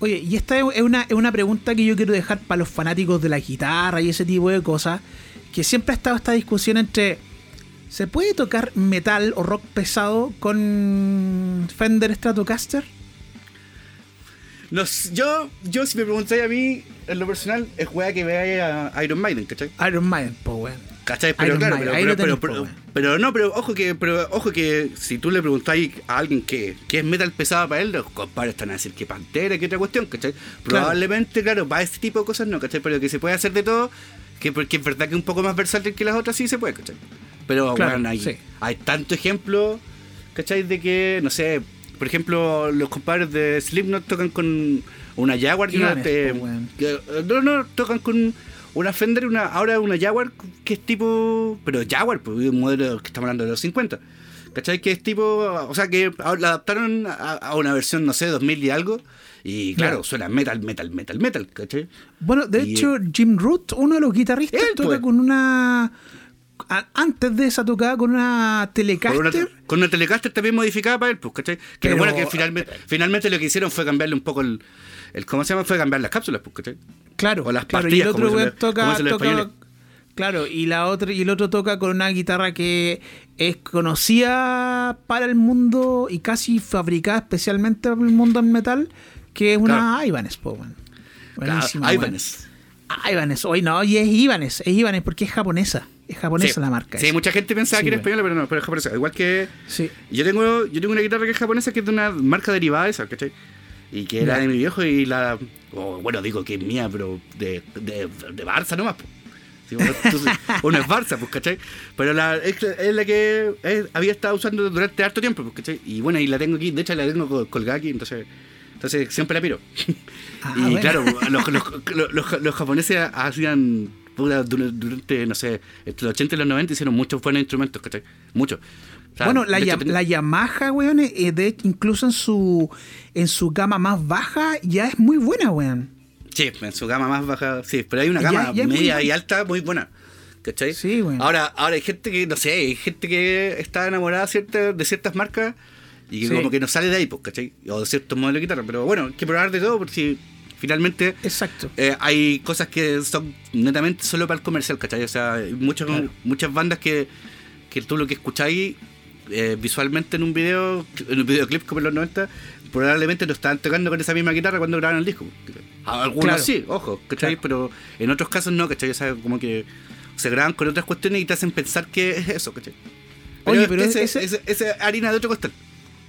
A: Oye, y esta es una, es una pregunta que yo quiero dejar para los fanáticos de la guitarra y ese tipo de cosas, que siempre ha estado esta discusión entre, ¿se puede tocar metal o rock pesado con Fender Stratocaster?
B: No sé, yo, yo, si me preguntáis a mí, en lo personal, es weá que vea a Iron Maiden, ¿cachai?
A: Iron Maiden, pues weón.
B: ¿Cachai? Pero
A: Iron
B: claro,
A: Maiden,
B: pero,
A: po,
B: no, pero ojo que, pero ojo que si tú le preguntáis a alguien que, que es metal pesado para él, los compadres están a decir que Pantera, que otra cuestión, ¿cachai? Probablemente, claro, para este tipo de cosas no, ¿cachai? Pero que se puede hacer de todo, que porque es verdad que es un poco más versátil que las otras, sí se puede, ¿cachai? Pero
A: Claro,
B: bueno, hay,
A: sí.
B: hay tanto ejemplo, ¿cachai? De que, no sé, por ejemplo, los compadres de Slipknot tocan con una Jaguar y una... No, no, tocan con una Fender, una ahora una Jaguar que es tipo. Pero Jaguar, pues un modelo que estamos hablando de los 50. ¿Cachai? Que es tipo. O sea, que la adaptaron a, a una versión, no sé, 2000 y algo. Y claro,
A: Claro.
B: suena metal, metal, metal, metal. ¿Cachai?
A: Bueno, de
B: Y-
A: hecho, Jim Root, uno de los guitarristas,
B: Él,
A: toca
B: pues.
A: con una... a- Antes de esa tocada con una
B: Con una,
A: Telecaster.
B: con una Telecaster también modificada para él, pues, ¿cachai? Que
A: Pero-
B: bueno que finalmente, finalmente lo que hicieron fue cambiarle un poco el, el. ¿Cómo se llama? Fue cambiar las cápsulas, pues, ¿cachai?
A: Claro,
B: O las
A: claro, y el
B: pastillas,
A: otro
B: como
A: toca,
B: como
A: claro, y la otra y el otro toca con una guitarra que es conocida para el mundo y casi fabricada especialmente para el mundo del metal, que es una
B: Claro.
A: Ibanez, po.
B: Claro,
A: Buenísima, weón.
B: Ibanez.
A: Ibanez, hoy no, y es Ibanez, es Ibanez porque es japonesa, es japonesa
B: Sí.
A: la marca.
B: Sí,
A: esa.
B: mucha gente pensaba
A: Sí,
B: que era española, pero no, pero es japonesa. Igual que.
A: Sí.
B: Yo tengo, yo tengo una guitarra que es japonesa que es de una marca derivada de esa, ¿cachai? Y que era de mi viejo y la. o, bueno, digo que es mía, pero de, de, de Barça nomás, pues. Sí, bueno, entonces, <laughs> uno es Barça, pues, ¿cachai? Pero la, es, es la que es- había estado usando durante harto tiempo, pues, ¿cachai? Y bueno, y la tengo aquí, de hecho la tengo col- colgada aquí, entonces. Entonces siempre la miro. <laughs>
A: Ah,
B: y
A: bueno.
B: claro, los, <laughs> los, los, los- los japoneses hacían puta, durante, no sé, entre los 80 y los 90 hicieron muchos buenos instrumentos, ¿cachai? Muchos. O sea,
A: bueno, la,
B: hecho,
A: la Yamaha, weón, eh, de, incluso en su en su gama más baja, ya es muy buena, weón.
B: Sí, en su gama más baja, sí, pero hay una gama
A: ya
B: media y alta muy buena. ¿Cachai?
A: Sí, bueno.
B: Ahora, ahora hay gente que, no sé, hay gente que está enamorada cierta, de ciertas marcas y que
A: Sí.
B: como que no sale de ahí, pues, ¿cachai? O de ciertos modelos de guitarra. Pero bueno, hay que probar de todo porque si finalmente
A: Exacto.
B: eh, hay cosas que son netamente solo para el comercial, ¿cachai? O sea, hay muchas,
A: Claro.
B: muchas bandas que, que tú lo que escucháis eh, visualmente en un video, en un videoclip como en los 90, probablemente lo estaban tocando con esa misma guitarra cuando grabaron el disco. Algunos
A: Claro.
B: sí, ojo, ¿cachai?
A: Claro.
B: Pero en otros casos no, ¿cachai? O sea, como que se graban con otras cuestiones y te hacen pensar que es eso, ¿cachai?
A: Oye, pero
B: ese,
A: ese-
B: ese- ese harina de otro costal.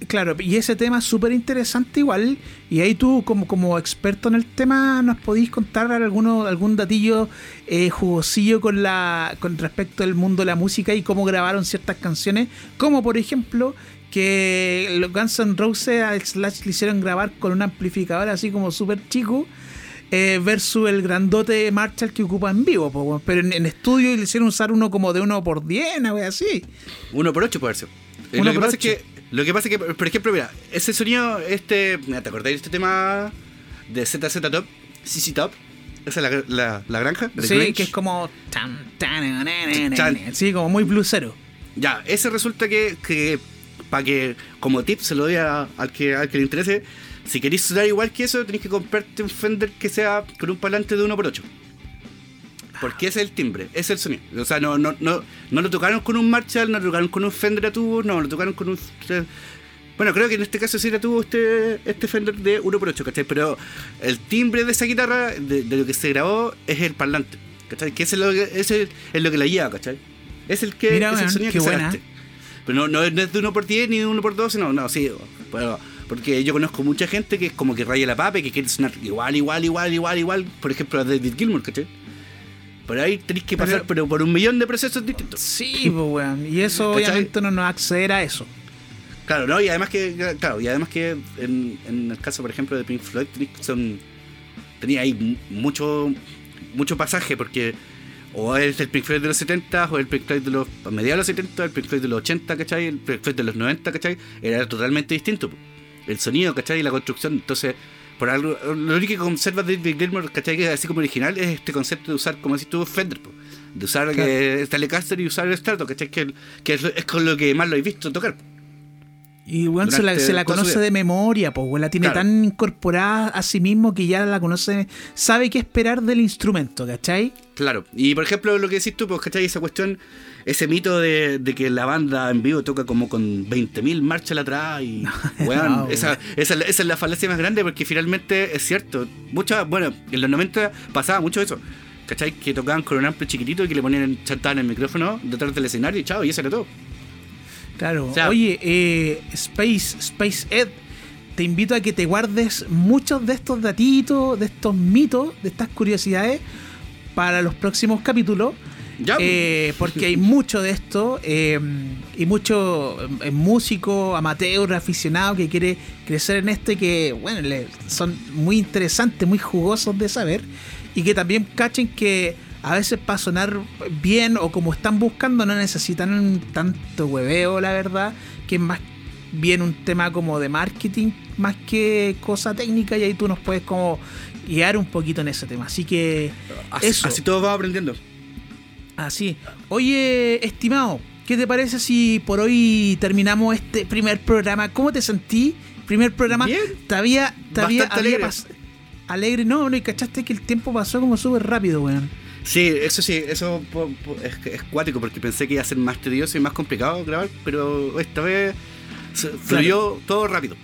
A: Claro, y ese tema es súper interesante igual. Y ahí tú, como, como experto en el tema, nos podéis contar alguno, algún datillo eh, jugosillo con la con respecto al mundo de la música y cómo grabaron ciertas canciones. Como por ejemplo, que los Guns N' Roses a Slash le hicieron grabar con un amplificador así como súper chico. eh, versus el grandote Marshall que ocupa en vivo, po, pero en, en estudio le hicieron usar uno como de uno por 10, una wea así.
B: Uno por ocho puede ser. Eh, lo que pasa es que, lo que pasa es que, por ejemplo, mira, ese sonido, este, ¿te acordáis de este tema de ZZ Top? CC Top. Esa es la, la, la granja.
A: Sí, que es como. tan, tan, na, na, na, na,
B: Chan.
A: Sí, como muy blusero.
B: Ya, ese resulta que, que para que, como tip, se lo doy a- al, que, al que le interese, si queréis sonar igual que eso, tenéis que comprarte un Fender que sea con un parlante de 1x8. Porque ese es el timbre, ese es el sonido. O sea, no, no, no, no lo tocaron con un Marshall, no lo tocaron con un Fender a tubo, no, lo tocaron con un... Bueno, creo que en este caso sí era tuvo este, este Fender de 1x8, ¿cachai? Pero el timbre de esa guitarra, de, de lo que se grabó, es el parlante, ¿cachai? Que ese es lo que, ese es lo que la lleva, ¿cachai? Es el que
A: Mira,
B: es el sonido que sacaste. Pero no, no, es- no es de 1 por 10 ni de 1 por 12, no, no, sí. Bueno, porque yo conozco mucha gente que es como que raya la papa y que quiere sonar igual, igual, igual, igual, igual. Por ejemplo, a David Gilmour, ¿cachai? Por ahí tenéis que pasar
A: Pero-
B: pero por un millón de procesos distintos.
A: Sí, pues, weón. Y eso
B: ¿Cachai?
A: obviamente no nos va a acceder a eso.
B: Claro, ¿no? Y además que, claro, y además que en, en el caso, por ejemplo, de Pink Floyd, son, tenía ahí mu- mucho, mucho pasaje, porque o es el Pink Floyd de los 70, o el Pink Floyd de los a mediados de los 70, el Pink Floyd de los 80, ¿cachai? El Pink Floyd de los 90, ¿cachai? Era totalmente distinto. El sonido, ¿cachai? Y la construcción. Entonces, por algo, lo único que conserva David Gilmour, ¿cachai? Que así como original, es este concepto de usar, como si tú, Fender, po. de usar
A: Claro.
B: eh, Telecaster y usar el Strato, ¿cachai? Que, que es, con lo que más lo he visto tocar.
A: Y weón se la, se conoce de memoria, pues. La tiene
B: Claro.
A: tan incorporada a sí mismo que ya la conoce. Sabe qué esperar del instrumento, ¿cachai?
B: Claro, y por ejemplo lo que decís tú, pues, ¿cachai? Esa cuestión, ese mito de, de que la banda en vivo toca como con 20.000 Marshall atrás y, <laughs> weón,
A: No,
B: esa, esa, es la- esa es la falacia más grande porque finalmente es cierto, muchas, bueno, en los 90 pasaba mucho eso, ¿cachai? Que tocaban con un amplio chiquitito y que le ponían, chantaban el micrófono detrás del escenario y chao, y eso era todo.
A: Claro.
B: O sea-
A: Oye, eh, Space, Space Ed, te invito a que te guardes muchos de estos datitos, de estos mitos, de estas curiosidades para los próximos capítulos.
B: Pues.
A: Eh, porque hay mucho de esto eh, y mucho eh, músico, amateur, aficionado que quiere crecer en esto y que, bueno, le- son muy interesantes, muy jugosos de saber y que también cachen que a veces para sonar bien o como están buscando no necesitan tanto hueveo, la verdad, que es más bien un tema como de marketing más que cosa técnica y ahí tú nos puedes como guiar un poquito en ese tema. Así que
B: así,
A: eso.
B: así todos vamos aprendiendo.
A: Así. Oye, estimado, ¿qué te parece si por hoy terminamos este primer programa? ¿Cómo te sentí? Primer programa.
B: Bien. Bastante
A: había
B: alegre.
A: pas- alegre. No, no, y cachaste que el tiempo pasó como súper rápido, weón.
B: Sí, eso sí, eso es, es cuático porque pensé que iba a ser más tedioso y más complicado grabar, pero esta vez se- fluyó todo rápido.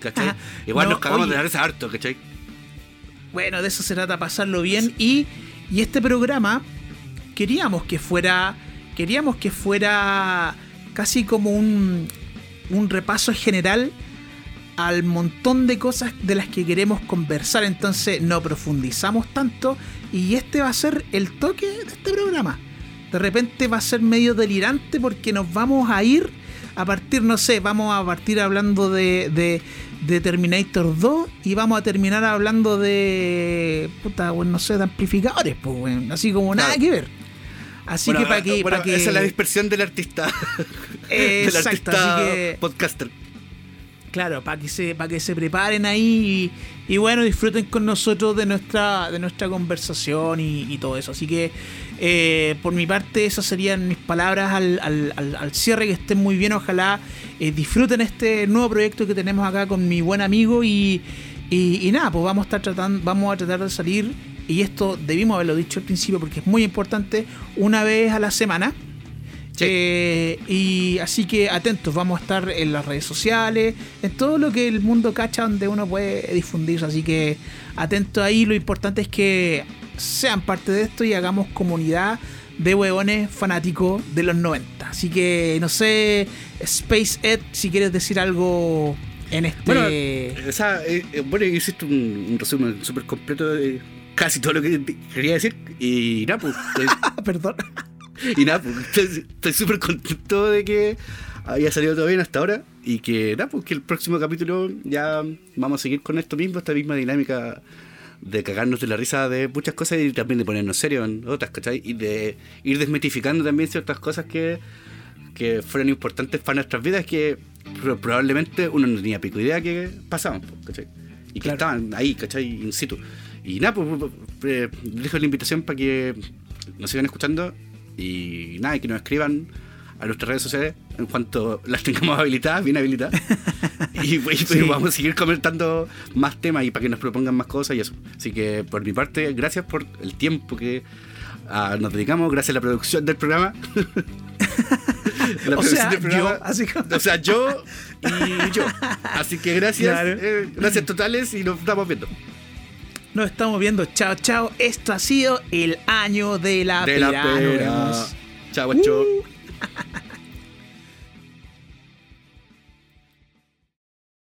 B: ¿Cachai? Igual
A: no,
B: nos cagamos
A: oye.
B: de la risa harto, ¿cachai?
A: Bueno, de eso se trata pasarlo bien. Y, y este programa queríamos que fuera. Queríamos que fuera casi como un, un repaso general al montón de cosas de las que queremos conversar. Entonces no profundizamos tanto. Y este va a ser el toque de este programa. De repente va a ser medio delirante porque nos vamos a ir a partir, no sé, vamos a partir hablando de, de, de Terminator 2 y vamos a terminar hablando de. puta, bueno, no sé, de amplificadores, pues, bueno, así como nada que ver. Así
B: Bueno,
A: que para que.
B: bueno,
A: pa' que-
B: Esa es la dispersión del artista. <laughs> Del
A: exacto,
B: artista
A: así que-
B: podcaster.
A: Claro, para que se, para que se preparen ahí y, y bueno, disfruten con nosotros de nuestra, de nuestra conversación y, y todo eso. Así que eh, por mi parte, esas serían mis palabras al, al- al- al cierre, que estén muy bien, ojalá eh, disfruten este nuevo proyecto que tenemos acá con mi buen amigo y, y, y nada, pues vamos a estar tratando, vamos a tratar de salir, y esto debimos haberlo dicho al principio porque es muy importante, una vez a la semana.
B: Sí.
A: Eh, y así que atentos, vamos a estar en las redes sociales, en todo lo que el mundo cacha donde uno puede difundirse. Así que atentos ahí, lo importante es que sean parte de esto y hagamos comunidad de huevones fanáticos de los 90. Así que no sé, Space Ed, si quieres decir algo en este.
B: Bueno, o sea, eh, eh, bueno, hiciste un, un resumen súper completo de casi todo lo que quería decir. Y nada, pues. estoy- <laughs>
A: perdón. <laughs>
B: y nada, pues. Estoy súper contento de que haya salido todo bien hasta ahora. Y que nada, pues que el próximo capítulo ya vamos a seguir con esto mismo, esta misma dinámica de cagarnos de la risa de muchas cosas y también de ponernos serios en otras, ¿cachai? Y de ir desmitificando también ciertas cosas que, que fueron importantes para nuestras vidas que pro- probablemente uno no tenía pico idea que pasaban, po, ¿cachai? Y que
A: Claro.
B: estaban ahí, ¿cachai? In situ. Y nada, pues, pues, eh, dejo la invitación para que nos sigan escuchando y nada, y que nos escriban a nuestras redes sociales en cuanto las tengamos habilitadas, bien habilitadas. <laughs> y pues,
A: Sí.
B: vamos a seguir comentando más temas y para que nos propongan más cosas y eso. Así que por mi parte, gracias por el tiempo que ah, nos dedicamos, gracias a la producción del programa. <laughs> La
A: O sea,
B: del programa.
A: yo, así como-
B: O sea, yo y yo. <laughs> Así que gracias,
A: Claro.
B: eh, gracias totales y nos estamos viendo.
A: Nos estamos viendo. Chao, chao. Esto ha sido el año de la,
B: de. La
A: pera.
B: Chao, chao. <laughs>